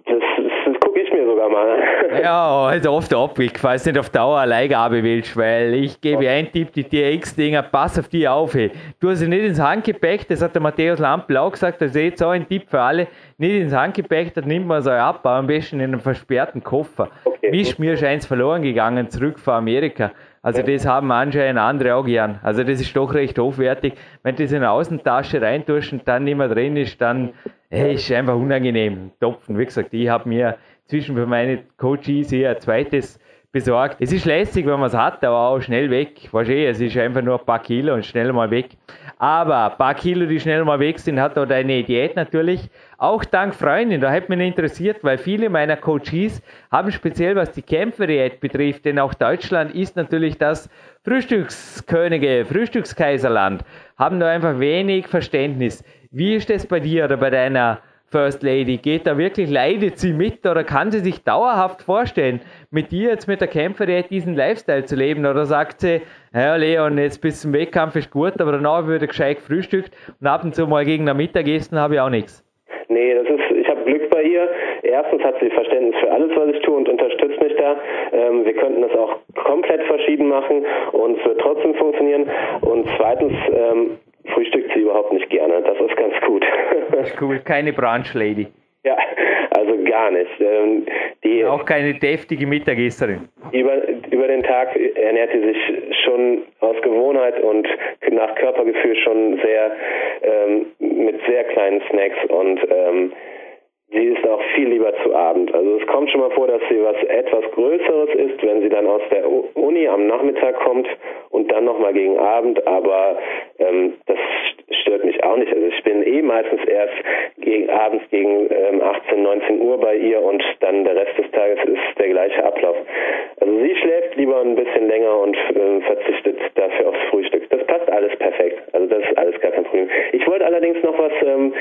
das, das gucke ich mir sogar mal. ja, also oft ab. Ich weiß nicht auf Dauer eine Leihgabe willst, weil ich gebe okay. einen Tipp, die TX-Dinger, pass auf die auf. Hey. Du hast sie nicht ins Handgepäck, das hat der Matthäus Lampel auch gesagt, das ist jetzt auch ein Tipp für alle, nicht ins Handgepäck, dann nimmt man so ab, aber am besten in einem versperrten Koffer. Okay. Mir ist eins verloren gegangen, zurück von Amerika. Also das haben anscheinend andere auch gern. Also das ist doch recht hochwertig. Wenn du das in eine Außentasche reintust und dann nicht mehr drin ist, dann hey, ist einfach unangenehm. Topfen, wie gesagt, ich habe mir zwischen für meine Coaches hier ein zweites besorgt. Es ist lässig, wenn man es hat, aber auch schnell weg. Wahrscheinlich, es ist einfach nur ein paar Kilo und schnell mal weg. Aber ein paar Kilo, die schnell mal weg sind, hat auch deine Diät natürlich. Auch dank Freundin, da hat mich interessiert, weil viele meiner Coaches haben speziell was die Kämpferdiät betrifft, denn auch Deutschland ist natürlich das Frühstückskönige, Frühstückskaiserland, haben da einfach wenig Verständnis. Wie ist das bei dir oder bei deiner First Lady? Geht da wirklich, leidet sie mit oder kann sie sich dauerhaft vorstellen, mit dir jetzt mit der Kämpferdiät diesen Lifestyle zu leben? Oder sagt sie, ja Leon, jetzt bis zum Wettkampf ist gut, aber danach würde gescheit frühstückt und ab und zu mal gegen ein Mittagessen habe ich auch nichts. Nee, das ist, ich habe Glück bei ihr. Erstens hat sie Verständnis für alles, was ich tue und unterstützt mich da. Ähm, wir könnten das auch komplett verschieden machen und es wird trotzdem funktionieren. Und zweitens ähm, frühstückt sie überhaupt nicht gerne. Das ist ganz gut. Das ist cool. Keine Brunch Lady. Ja, also gar nicht. Ähm, die, auch keine deftige Mittagesserin. Über, über den Tag ernährt sie sich schon aus Gewohnheit und nach Körpergefühl schon sehr ähm, mit sehr kleinen Snacks und ähm, Sie ist auch viel lieber zu Abend. Also es kommt schon mal vor, dass sie was etwas Größeres ist, wenn sie dann aus der Uni am Nachmittag kommt und dann nochmal gegen Abend, aber ähm, das stört mich auch nicht. Also ich bin eh meistens erst gegen, abends gegen ähm, 18, 19 Uhr bei ihr und dann der Rest des Tages ist der gleiche Ablauf. Also sie schläft lieber ein bisschen länger und äh, verzichtet dafür aufs Frühstück. Das passt alles perfekt. Also das ist alles gar kein Problem. Ich wollte allerdings noch was ähm,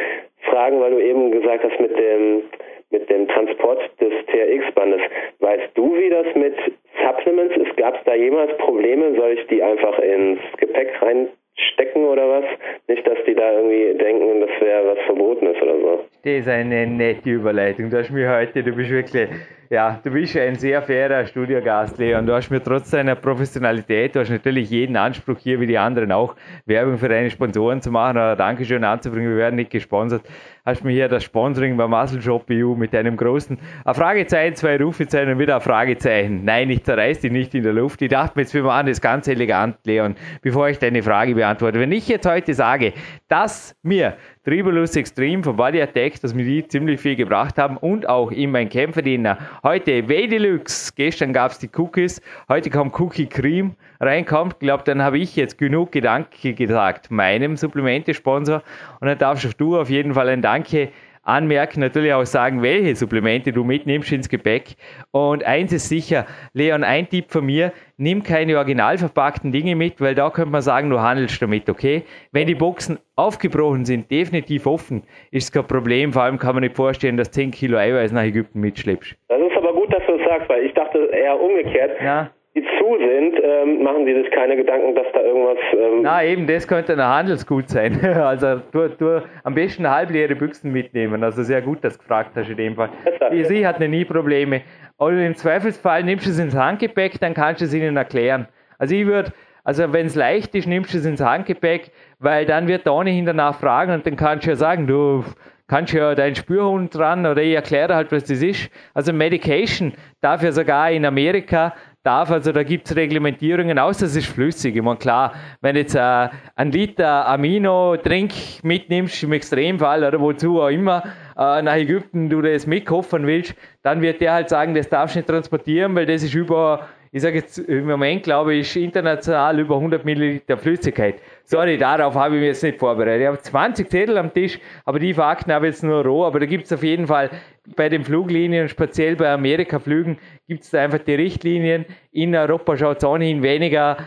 fragen, weil du eben gesagt hast mit dem mit dem Transport des TRX-Bandes. Weißt du, wie das mit Supplements ist? Gab es da jemals Probleme? Soll ich die einfach ins Gepäck reinstecken oder was? Nicht, dass die da irgendwie denken, das wäre was Verbotenes oder so. Das ist eine nette Überleitung. Du hast mir heute, du bist wirklich ja, du bist ein sehr fairer Studiogast, Leon. Du hast mir trotz deiner Professionalität, du hast natürlich jeden Anspruch hier wie die anderen auch, Werbung für deine Sponsoren zu machen oder Dankeschön anzubringen. Wir werden nicht gesponsert. Hast mir hier das Sponsoring bei Muscle Shop EU mit einem großen ein Fragezeichen, zwei Rufezeichen und wieder ein Fragezeichen. Nein, ich zerreiß dich nicht in der Luft. Ich dachte mir jetzt, wir machen das ganz elegant, Leon, bevor ich deine Frage beantworte. Wenn ich jetzt heute sage, dass mir Tribulus Extreme von Body Attack, dass mir die ziemlich viel gebracht haben und auch in mein Kämpferdiener Heute Deluxe. Gestern gab es die Cookies. Heute kommt Cookie Cream reinkommt. Ich glaube, dann habe ich jetzt genug Gedanke gesagt meinem Supplemente-Sponsor. Und dann darfst du auf jeden Fall ein Danke anmerken, natürlich auch sagen, welche Supplemente du mitnimmst ins Gepäck. Und eins ist sicher, Leon, ein Tipp von mir, nimm keine original verpackten Dinge mit, weil da könnte man sagen, du handelst damit, okay? Wenn die Boxen aufgebrochen sind, definitiv offen, ist es kein Problem. Vor allem kann man nicht vorstellen, dass 10 Kilo Eiweiß nach Ägypten mitschleppst. Das ist aber gut, dass du das sagst, weil ich dachte eher umgekehrt. Ja zu sind, ähm, machen sie sich keine Gedanken, dass da irgendwas. Ähm Na, eben, das könnte ein Handelsgut sein. also, du, du am besten halbleere Büchsen mitnehmen. Also, sehr gut, dass du gefragt hast in dem Fall. Die, sie hat nie Probleme. Oder im Zweifelsfall nimmst du es ins Handgepäck, dann kannst du es ihnen erklären. Also, ich würde. Also wenn es leicht ist, nimmst du es ins Handgepäck, weil dann wird der ohnehin danach fragen und dann kannst du ja sagen, du kannst ja deinen Spürhund dran oder ich erkläre halt, was das ist. Also Medication darf ja sogar in Amerika darf. Also da gibt es Reglementierungen, außer es ist flüssig. Ich meine, klar, wenn jetzt äh, einen Liter Amino-Trink mitnimmst, im Extremfall oder wozu auch immer, äh, nach Ägypten du das mitkoffern willst, dann wird der halt sagen, das darfst du nicht transportieren, weil das ist über ich sage jetzt im Moment, glaube ich, international über 100 Milliliter Flüssigkeit. Sorry, darauf habe ich mich jetzt nicht vorbereitet. Ich habe 20 Zettel am Tisch, aber die Fakten habe ich jetzt nur roh. Aber da gibt es auf jeden Fall bei den Fluglinien, speziell bei Amerika-Flügen, gibt es da einfach die Richtlinien. In Europa schaut es ohnehin weniger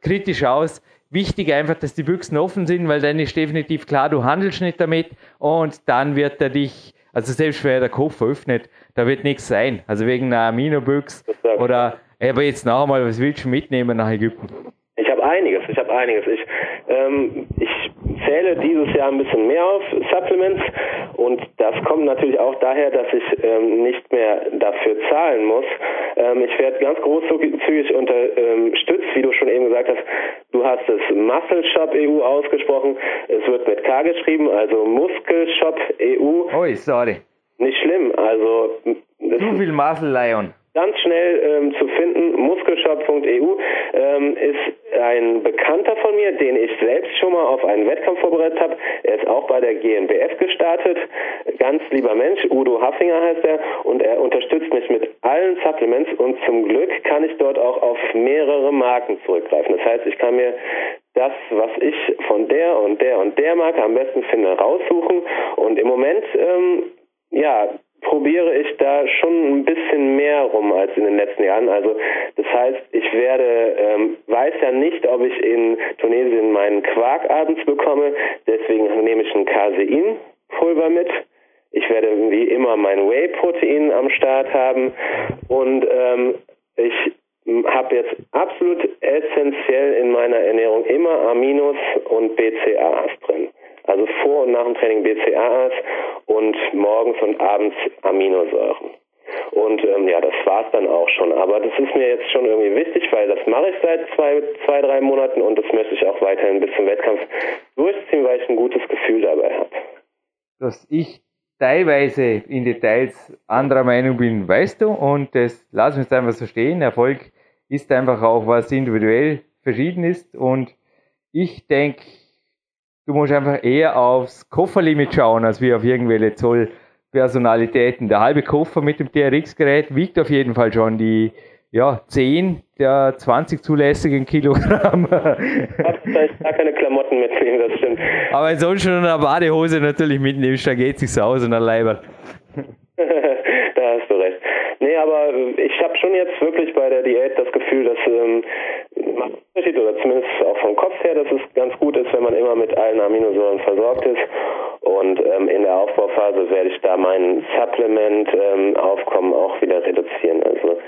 kritisch aus. Wichtig einfach, dass die Büchsen offen sind, weil dann ist definitiv klar, du handelst nicht damit und dann wird er dich, also selbst wenn er der Koffer öffnet, da wird nichts sein. Also wegen einer Amino-Büchse oder aber jetzt noch einmal, was willst du mitnehmen nach Ägypten? Ich habe einiges, ich habe einiges. Ich, ähm, ich zähle dieses Jahr ein bisschen mehr auf Supplements und das kommt natürlich auch daher, dass ich ähm, nicht mehr dafür zahlen muss. Ähm, ich werde ganz großzügig unterstützt, wie du schon eben gesagt hast. Du hast es Muscle Shop EU ausgesprochen. Es wird mit K geschrieben, also Muskel Shop EU. Oi, sorry. Nicht schlimm, also. Zu viel Muscle Lion ganz schnell ähm, zu finden. Muskelshop.eu ähm, ist ein Bekannter von mir, den ich selbst schon mal auf einen Wettkampf vorbereitet habe. Er ist auch bei der GNBF gestartet. Ganz lieber Mensch, Udo Haffinger heißt er und er unterstützt mich mit allen Supplements und zum Glück kann ich dort auch auf mehrere Marken zurückgreifen. Das heißt, ich kann mir das, was ich von der und der und der Marke am besten finde, raussuchen und im Moment ähm, ja, probiere ich da schon ein bisschen mehr rum als in den letzten Jahren. Also das heißt, ich werde, ähm, weiß ja nicht, ob ich in Tunesien meinen Quark abends bekomme, deswegen nehme ich ein Caseinpulver mit. Ich werde wie immer mein Whey-Protein am Start haben und ähm, ich habe jetzt absolut essentiell in meiner Ernährung immer Aminos und BCAAs drin. Also vor und nach dem Training BCAAs und morgens und abends Aminosäuren. Und ähm, ja, das war's dann auch schon. Aber das ist mir jetzt schon irgendwie wichtig, weil das mache ich seit zwei, zwei, drei Monaten und das möchte ich auch weiterhin bis zum Wettkampf durchziehen, weil ich ein gutes Gefühl dabei habe. Dass ich teilweise in Details anderer Meinung bin, weißt du, und das lassen wir jetzt einfach so stehen. Erfolg ist einfach auch was individuell verschieden ist und ich denke, Du musst einfach eher aufs Kofferlimit schauen, als wie auf irgendwelche Zollpersonalitäten. Der halbe Koffer mit dem TRX-Gerät wiegt auf jeden Fall schon die ja, 10 der 20 zulässigen Kilogramm. Vielleicht gar keine Klamotten mitnehmen, das stimmt. Aber sonst schon eine Badehose natürlich mitnimmst, da geht sich aus und ein Leiber. da hast du recht. Nee, aber ich habe schon jetzt wirklich bei der Diät das Gefühl, dass ähm, Unterschied oder zumindest auch vom Kopf her, dass es ganz gut ist, wenn man immer mit allen Aminosäuren versorgt ist. Und ähm, in der Aufbauphase werde ich da mein Supplement-Aufkommen ähm, auch wieder reduzieren. Also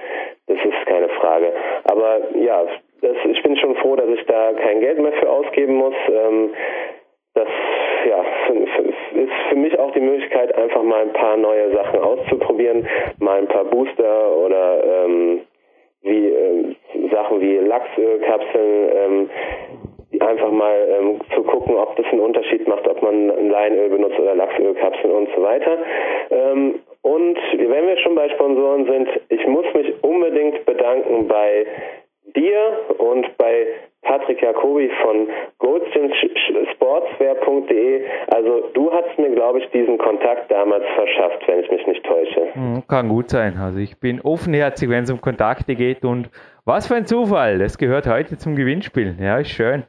das ist keine Frage. Aber ja, das, ich bin schon froh, dass ich da kein Geld mehr für ausgeben muss. Ähm, das ja, ist für mich auch die Möglichkeit, einfach mal ein paar neue Sachen auszuprobieren, mal ein paar Booster oder ähm, wie äh, Sachen wie Lachskapseln, ähm, einfach mal ähm, zu gucken, ob das einen Unterschied macht, ob man ein Leinöl benutzt oder Lachsölkapseln und so weiter. Ähm, und wenn wir schon bei Sponsoren sind, ich muss mich unbedingt bedanken bei dir und bei Patrick Jacobi von goldstreamsportswear.de. Also du hast mir, glaube ich, diesen Kontakt damals verschafft, wenn ich mich nicht täusche. Hm, kann gut sein. Also ich bin offenherzig, wenn es um Kontakte geht und was für ein Zufall. Das gehört heute zum Gewinnspiel. Ja, ist schön.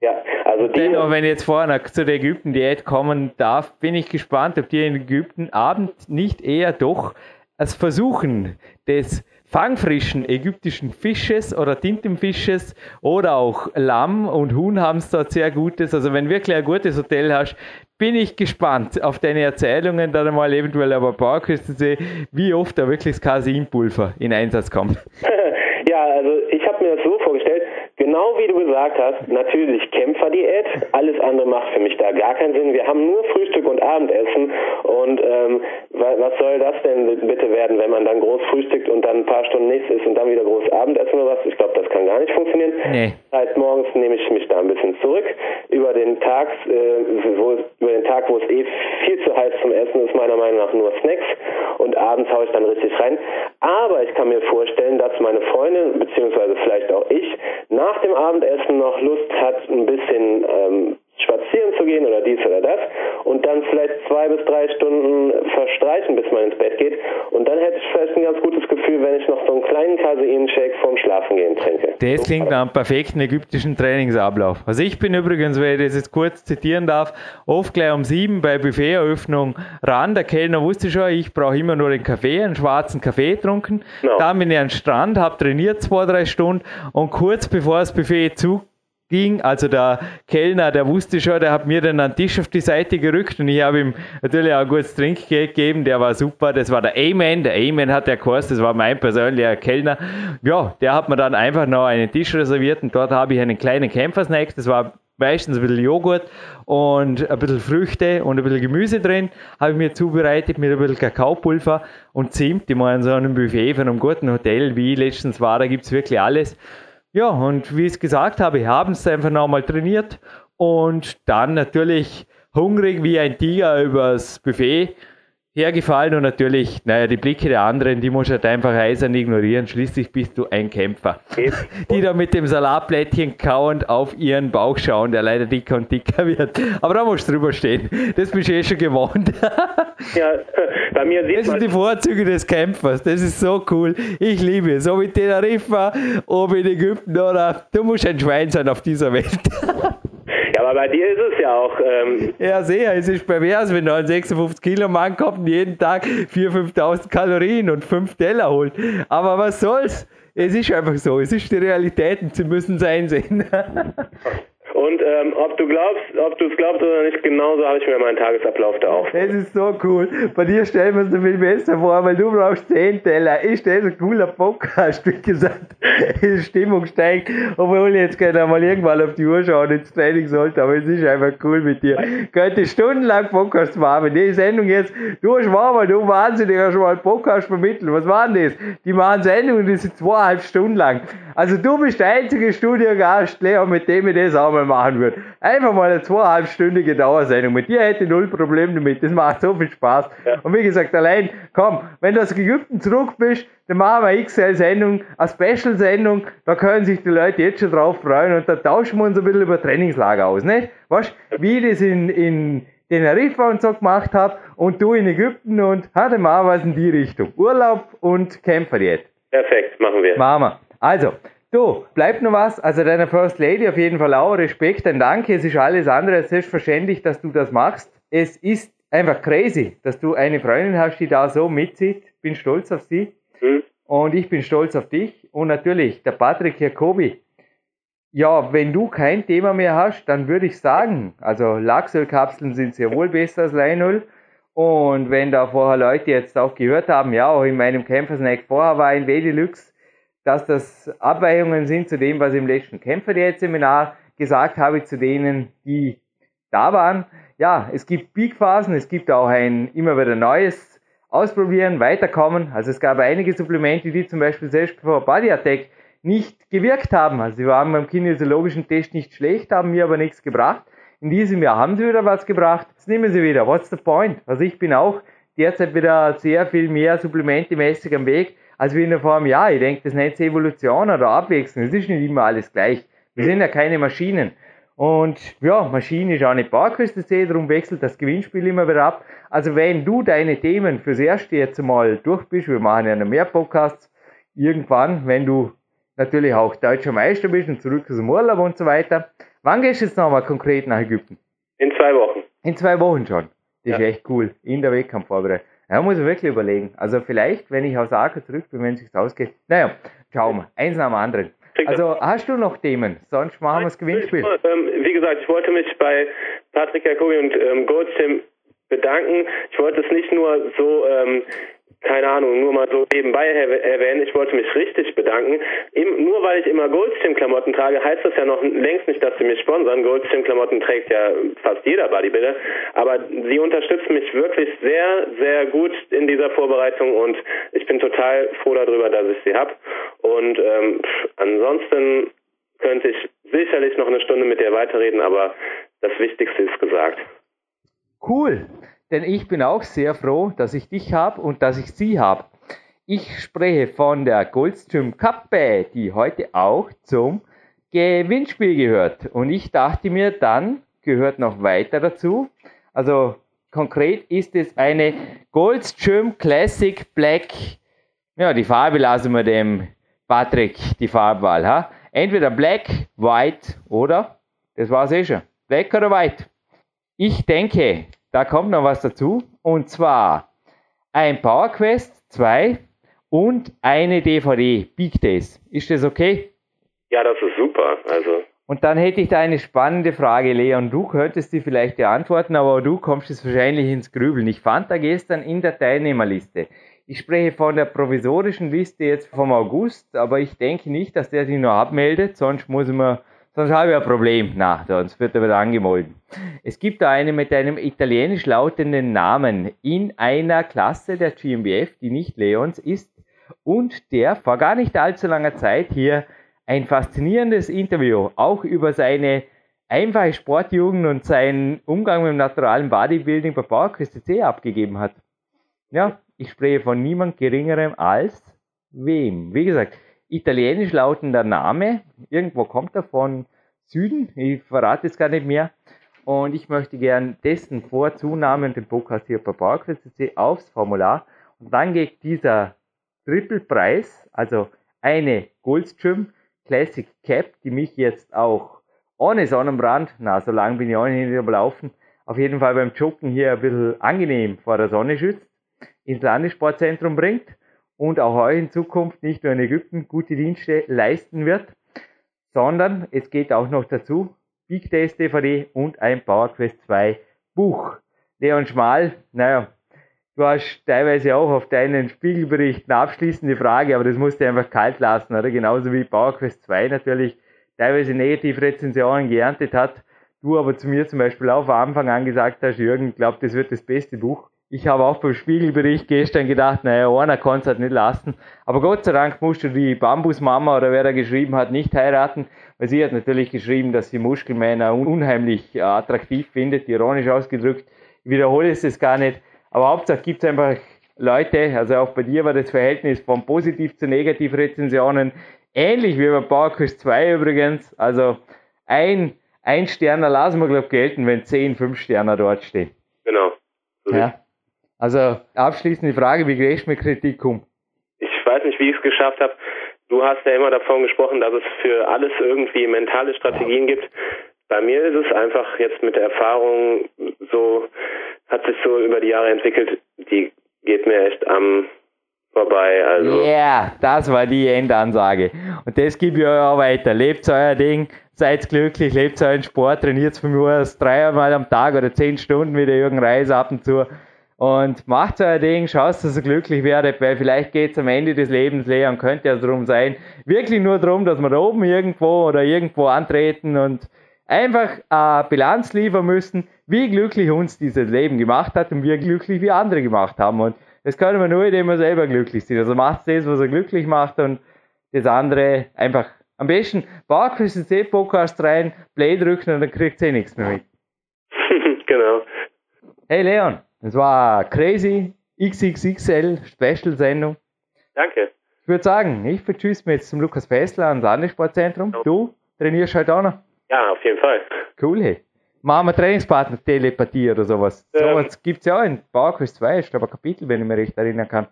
Ja, also die. Dennoch, wenn jetzt vorne zu der Ägypten-Diät kommen darf, bin ich gespannt, ob die in Ägypten Abend nicht eher doch als Versuchen des fangfrischen ägyptischen Fisches oder Tintenfisches oder auch Lamm und Huhn haben es dort sehr gutes. Also wenn wirklich ein gutes Hotel hast, bin ich gespannt auf deine Erzählungen, dann mal eventuell aber Bauerküste, wie oft da wirklich das Casinpulver in Einsatz kommt. ja, also ich habe mir das so vorgestellt, genau wie du gesagt hast, natürlich Kämpferdiät. Alles andere macht für mich da gar keinen Sinn. Wir haben nur Frühstück und Abendessen. Und ähm, was soll das denn bitte werden, wenn man dann groß frühstückt und dann ein paar Stunden nichts isst und dann wieder groß Abendessen oder was? Ich glaube, das kann gar nicht funktionieren. Nee. Heißt, morgens nehme ich mich da ein bisschen zurück. Über den Tag, äh, wo, über den Tag, wo es eh viel zu heiß zum Essen ist, meiner Meinung nach nur Snacks. Abends haue ich dann richtig rein. Aber ich kann mir vorstellen, dass meine Freundin, beziehungsweise vielleicht auch ich, nach dem Abendessen noch Lust hat, ein bisschen ähm, gehen oder dies oder das und dann vielleicht zwei bis drei Stunden verstreichen, bis man ins Bett geht. Und dann hätte ich vielleicht ein ganz gutes Gefühl, wenn ich noch so einen kleinen Casein-Shake vorm Schlafengehen trinke. Das klingt nach einem perfekten ägyptischen Trainingsablauf. Also ich bin übrigens, wenn ich das jetzt kurz zitieren darf, oft gleich um sieben bei Buffeteröffnung ran. Der Kellner wusste schon, ich brauche immer nur den Kaffee, einen schwarzen Kaffee getrunken. Genau. Dann bin ich an den Strand, habe trainiert zwei, drei Stunden und kurz bevor das Buffet zu ging. Also der Kellner, der wusste schon, der hat mir dann einen Tisch auf die Seite gerückt und ich habe ihm natürlich auch ein gutes Trinkgeld gegeben. Der war super. Das war der Amen. Der Amen hat der Kurs, das war mein persönlicher Kellner. Ja, der hat mir dann einfach noch einen Tisch reserviert und dort habe ich einen kleinen Kämpfersnack. Das war meistens ein bisschen Joghurt und ein bisschen Früchte und ein bisschen Gemüse drin, habe ich mir zubereitet mit ein bisschen Kakaopulver und Zimt. Ich meine, so einem Buffet von einem guten Hotel, wie letztens war, da gibt es wirklich alles. Ja, und wie ich es gesagt habe, haben es einfach nochmal trainiert und dann natürlich hungrig wie ein Tiger übers Buffet hergefallen und natürlich, naja, die Blicke der anderen, die muss halt einfach eisern ignorieren. Schließlich bist du ein Kämpfer. Die da mit dem Salatblättchen kauend auf ihren Bauch schauen, der leider dicker und dicker wird. Aber da musst du drüber stehen. Das bist du eh schon gewohnt. Ja, bei mir sieht Das sind die Vorzüge des Kämpfers. Das ist so cool. Ich liebe es. Ob in Teneriffa, ob in Ägypten oder du musst ein Schwein sein auf dieser Welt. Ja, aber bei dir ist es ja auch. Ähm ja, sehr. Es ist pervers, wenn da ein 56 Kilo Mann kommt und jeden Tag 4.000, 5.000 Kalorien und 5 Teller holt. Aber was soll's? Es ist einfach so. Es ist die Realität und sie müssen es einsehen. Und ähm, ob du glaubst, ob du es glaubst oder nicht, genauso habe ich mir meinen Tagesablauf da auch. Es ist so cool. Bei dir stellen wir es so viel besser vor, weil du brauchst 10 Teller. Ich stelle so cooler Podcast, wie gesagt. Die Stimmung steigt, obwohl ich jetzt gerne mal irgendwann auf die Uhr schauen ins Training sollte, aber es ist einfach cool mit dir. Könnte stundenlang Podcast machen. Die Sendung jetzt, du mal, du Wahnsinniger schon mal Podcast vermitteln. Was war denn das? Die machen Sendungen, die sind zweieinhalb Stunden lang. Also du bist der einzige Studiogast, Leon, mit dem ich das auch mal machen würde. Einfach mal eine zweieinhalbstündige Dauersendung. Mit dir hätte ich null Problem damit. Das macht so viel Spaß. Ja. Und wie gesagt, allein, komm, wenn du aus Ägypten zurück bist, dann machen wir eine XL-Sendung, eine Special-Sendung, da können sich die Leute jetzt schon drauf freuen und da tauschen wir uns ein bisschen über Trainingslager aus, nicht? Weißt wie ich das in, in Teneriffa und so gemacht habe und du in Ägypten und ha, dann machen wir es in die Richtung. Urlaub und Kämpferdiät. Perfekt, machen wir. Machen wir. Also, du, bleibt noch was. Also deiner First Lady auf jeden Fall auch Respekt und Danke. Es ist alles andere als selbstverständlich, dass du das machst. Es ist einfach crazy, dass du eine Freundin hast, die da so mitzieht. Bin stolz auf sie. Mhm. Und ich bin stolz auf dich. Und natürlich, der Patrick Jacobi. Ja, wenn du kein Thema mehr hast, dann würde ich sagen, also Lachsölkapseln sind sehr wohl besser als Leinöl. Und wenn da vorher Leute jetzt auch gehört haben, ja, auch in meinem Kämpfersnack vorher war ein W-Deluxe, dass das Abweichungen sind zu dem, was ich im letzten Kämpferdiät-Seminar gesagt habe, zu denen, die da waren. ja, es gibt Peakphasen, es gibt auch ein immer wieder neues Ausprobieren, Weiterkommen. Also es gab einige Supplemente, die zum Beispiel selbst vor Body Attack nicht gewirkt haben. Also sie waren beim kinesiologischen Test nicht schlecht, haben mir aber nichts gebracht. In diesem Jahr haben sie wieder was gebracht. Jetzt nehmen sie wieder. What's the point? Also ich bin auch derzeit wieder sehr viel mehr supplementemäßig am Weg, als wie in vor einem Jahr. Ich denke, das nennt sich Evolution oder Abwechslung. Es ist nicht immer alles gleich. Wir sind ja keine Maschinen. Und ja, Maschine ist auch nicht Barküste C, darum wechselt das Gewinnspiel immer wieder ab. Also wenn du deine Themen fürs erste jetzt mal durch bist, wir machen ja noch mehr Podcasts, irgendwann, wenn du natürlich auch deutscher Meister bist und zurück aus dem Urlaub und so weiter. Wann gehst du jetzt nochmal konkret nach Ägypten? In zwei Wochen. In zwei Wochen schon. Das ja. ist echt cool. In der Wettkampfvorbereitung. Ja, muss ich wirklich überlegen. Also vielleicht, wenn ich aus Aker zurück bin, wenn es sich ausgeht. Naja, schauen wir. Eins nach dem anderen. Also hast du noch Themen? Sonst machen wir das Gewinnspiel. Ähm, wie gesagt, ich wollte mich bei Patrick Jacobi und ähm, Goldstein bedanken. Ich wollte es nicht nur so ähm, keine Ahnung, nur mal so nebenbei erwähnen, ich wollte mich richtig bedanken. nur weil ich immer Goldstream-Klamotten trage, heißt das ja noch längst nicht, dass sie mich sponsern. Goldstream-Klamotten trägt ja fast jeder Bodybuilder. Aber sie unterstützen mich wirklich sehr, sehr gut in dieser Vorbereitung und ich bin total froh darüber, dass ich sie habe. Und ähm, ansonsten könnte ich sicherlich noch eine Stunde mit dir weiterreden, aber das Wichtigste ist gesagt. Cool denn ich bin auch sehr froh, dass ich dich habe und dass ich sie habe. Ich spreche von der Goldstream Kappe, die heute auch zum Gewinnspiel gehört. Und ich dachte mir, dann gehört noch weiter dazu. Also konkret ist es eine Goldstream Classic Black. Ja, die Farbe lassen wir dem Patrick die Farbwahl. Ha? Entweder Black, White oder, das war es eh schon, Black oder White. Ich denke, da kommt noch was dazu. Und zwar ein PowerQuest 2 und eine DVD, Big Days. Ist das okay? Ja, das ist super. Also. Und dann hätte ich da eine spannende Frage, Leon. Du könntest die vielleicht beantworten, aber du kommst jetzt wahrscheinlich ins Grübeln. Ich fand da gestern in der Teilnehmerliste. Ich spreche von der provisorischen Liste jetzt vom August, aber ich denke nicht, dass der sich nur abmeldet, sonst muss mir sonst habe ich ein Problem. Na, sonst wird er wieder angemolden. Es gibt da eine mit einem italienisch lautenden Namen in einer Klasse der GmbF, die nicht Leons ist und der vor gar nicht allzu langer Zeit hier ein faszinierendes Interview auch über seine einfache Sportjugend und seinen Umgang mit dem naturalen Bodybuilding bei PowerQuest C abgegeben hat. Ja, ich spreche von niemand geringerem als wem. Wie gesagt, italienisch lautender Name. Irgendwo kommt er von Süden. Ich verrate es gar nicht mehr. Und ich möchte gern dessen Vor-, Zunamen den Podcast hier bei PowerQuest.cc aufs Formular. Und dann geht dieser Triple-Preis, also eine Goldstream Classic Cap, die mich jetzt auch ohne Sonnenbrand, na, so lange bin ich auch nicht am Laufen, auf jeden Fall beim Joggen hier ein bisschen angenehm vor der Sonne schützt, ins Landessportzentrum bringt und auch euch in Zukunft nicht nur in Ägypten gute Dienste leisten wird, sondern es geht auch noch dazu Big Days DVD und ein PowerQuest 2 Buch. Leon Schmal, naja, du hast teilweise auch auf deinen Spiegelberichten abschließende Frage, aber das musst du einfach kalt lassen, oder? Genauso wie PowerQuest 2 natürlich teilweise negative Rezensionen geerntet hat. Du aber zu mir zum Beispiel auch von Anfang an gesagt hast, Jürgen, glaub, das wird das beste Buch ich habe auch beim Spiegelbericht gestern gedacht, naja, einer kann es halt nicht lassen. Aber Gott sei Dank musst du die Bambusmama oder wer da geschrieben hat, nicht heiraten, weil sie hat natürlich geschrieben, dass sie Muskelmänner unheimlich äh, attraktiv findet, ironisch ausgedrückt. Ich wiederhole es jetzt gar nicht. Aber Hauptsache gibt es einfach Leute, also auch bei dir war das Verhältnis von positiv zu negativ Rezensionen ähnlich wie bei PowerQuest 2 übrigens. Also ein, ein Sterner lassen wir, glaube ich, gelten, wenn zehn, fünf Sterner dort stehen. Genau. So ja. Also abschließende Frage, wie gehst du mit Kritik um? Ich weiß nicht, wie ich es geschafft habe. Du hast ja immer davon gesprochen, dass es für alles irgendwie mentale Strategien gibt. Bei mir ist es einfach jetzt mit der Erfahrung so, hat sich so über die Jahre entwickelt, die geht mir echt am vorbei. Also. Ja, yeah, das war die Endansage. Und das gebe ich euch auch weiter. Lebt euer Ding, seid glücklich, lebt euren Sport, trainiert von mir aus dreimal am Tag oder zehn Stunden wie der Jürgen Reis ab und zu und macht euer Ding, schaut, dass ihr glücklich werdet, weil vielleicht geht es am Ende des Lebens leer und könnte ja darum sein, wirklich nur darum, dass wir da oben irgendwo oder irgendwo antreten und einfach eine Bilanz liefern müssen, wie glücklich uns dieses Leben gemacht hat und wie glücklich wir andere gemacht haben. Und das können wir nur, indem wir selber glücklich sind. Also macht das, was er glücklich macht und das andere einfach am besten Barquiz C Podcast rein, Play drücken und dann kriegt ihr eh nichts mehr mit. genau. Hey Leon, das war crazy XXXL Special Sendung. Danke. Ich würde sagen, ich vertschüsse mich jetzt zum Lukas Fessler ans Landessportzentrum. Du trainierst heute auch noch? Ja, auf jeden Fall. Cool, hey. Machen wir Trainingspartner Telepathie oder sowas. Ähm, sowas gibt es ja auch in Bauerkurs 2, ich glaube ein Kapitel, wenn ich mich recht erinnern kann.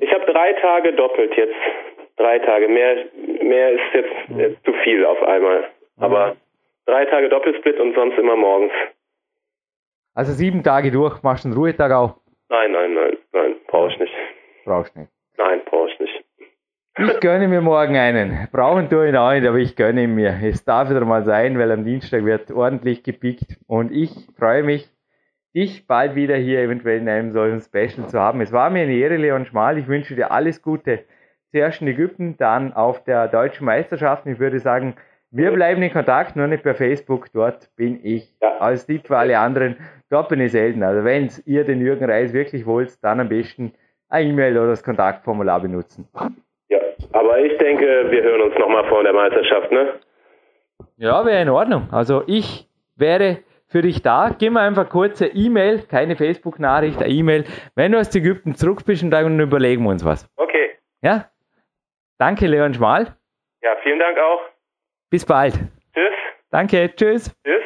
Ich habe drei Tage doppelt jetzt. Drei Tage. Mehr, mehr ist jetzt, jetzt zu viel auf einmal. Aber mhm. drei Tage Doppelsplit und sonst immer morgens. Also sieben Tage durch, machst du einen Ruhetag auch? Nein, nein, nein, nein, brauche ich nicht. Brauchst nicht? Nein, brauche ich nicht. Ich gönne mir morgen einen. Brauchen tue ihn auch nicht, aber ich gönne ihn mir. Es darf wieder mal sein, weil am Dienstag wird ordentlich gepickt. Und ich freue mich, dich bald wieder hier eventuell in einem solchen Special zu haben. Es war mir eine Ehre, Leon Schmal. Ich wünsche dir alles Gute. Zuerst in Ägypten, dann auf der deutschen Meisterschaft. Ich würde sagen, wir bleiben in Kontakt, nur nicht per Facebook. Dort bin ich ja. als Tipp für alle anderen. Dort bin ich selten. Also wenn ihr den Jürgen Reis wirklich wollt, dann am besten eine E-Mail oder das Kontaktformular benutzen. Ja, aber ich denke, wir hören uns nochmal vor der Meisterschaft, ne? Ja, wäre in Ordnung. Also ich wäre für dich da. Gib mir einfach kurze E-Mail, keine Facebook-Nachricht, eine E-Mail. Wenn du aus Ägypten zurück bist, dann überlegen wir uns was. Okay. Ja? Danke, Leon Schmal. Ja, vielen Dank auch. Bis bald. Tschüss. Danke, tschüss. Tschüss.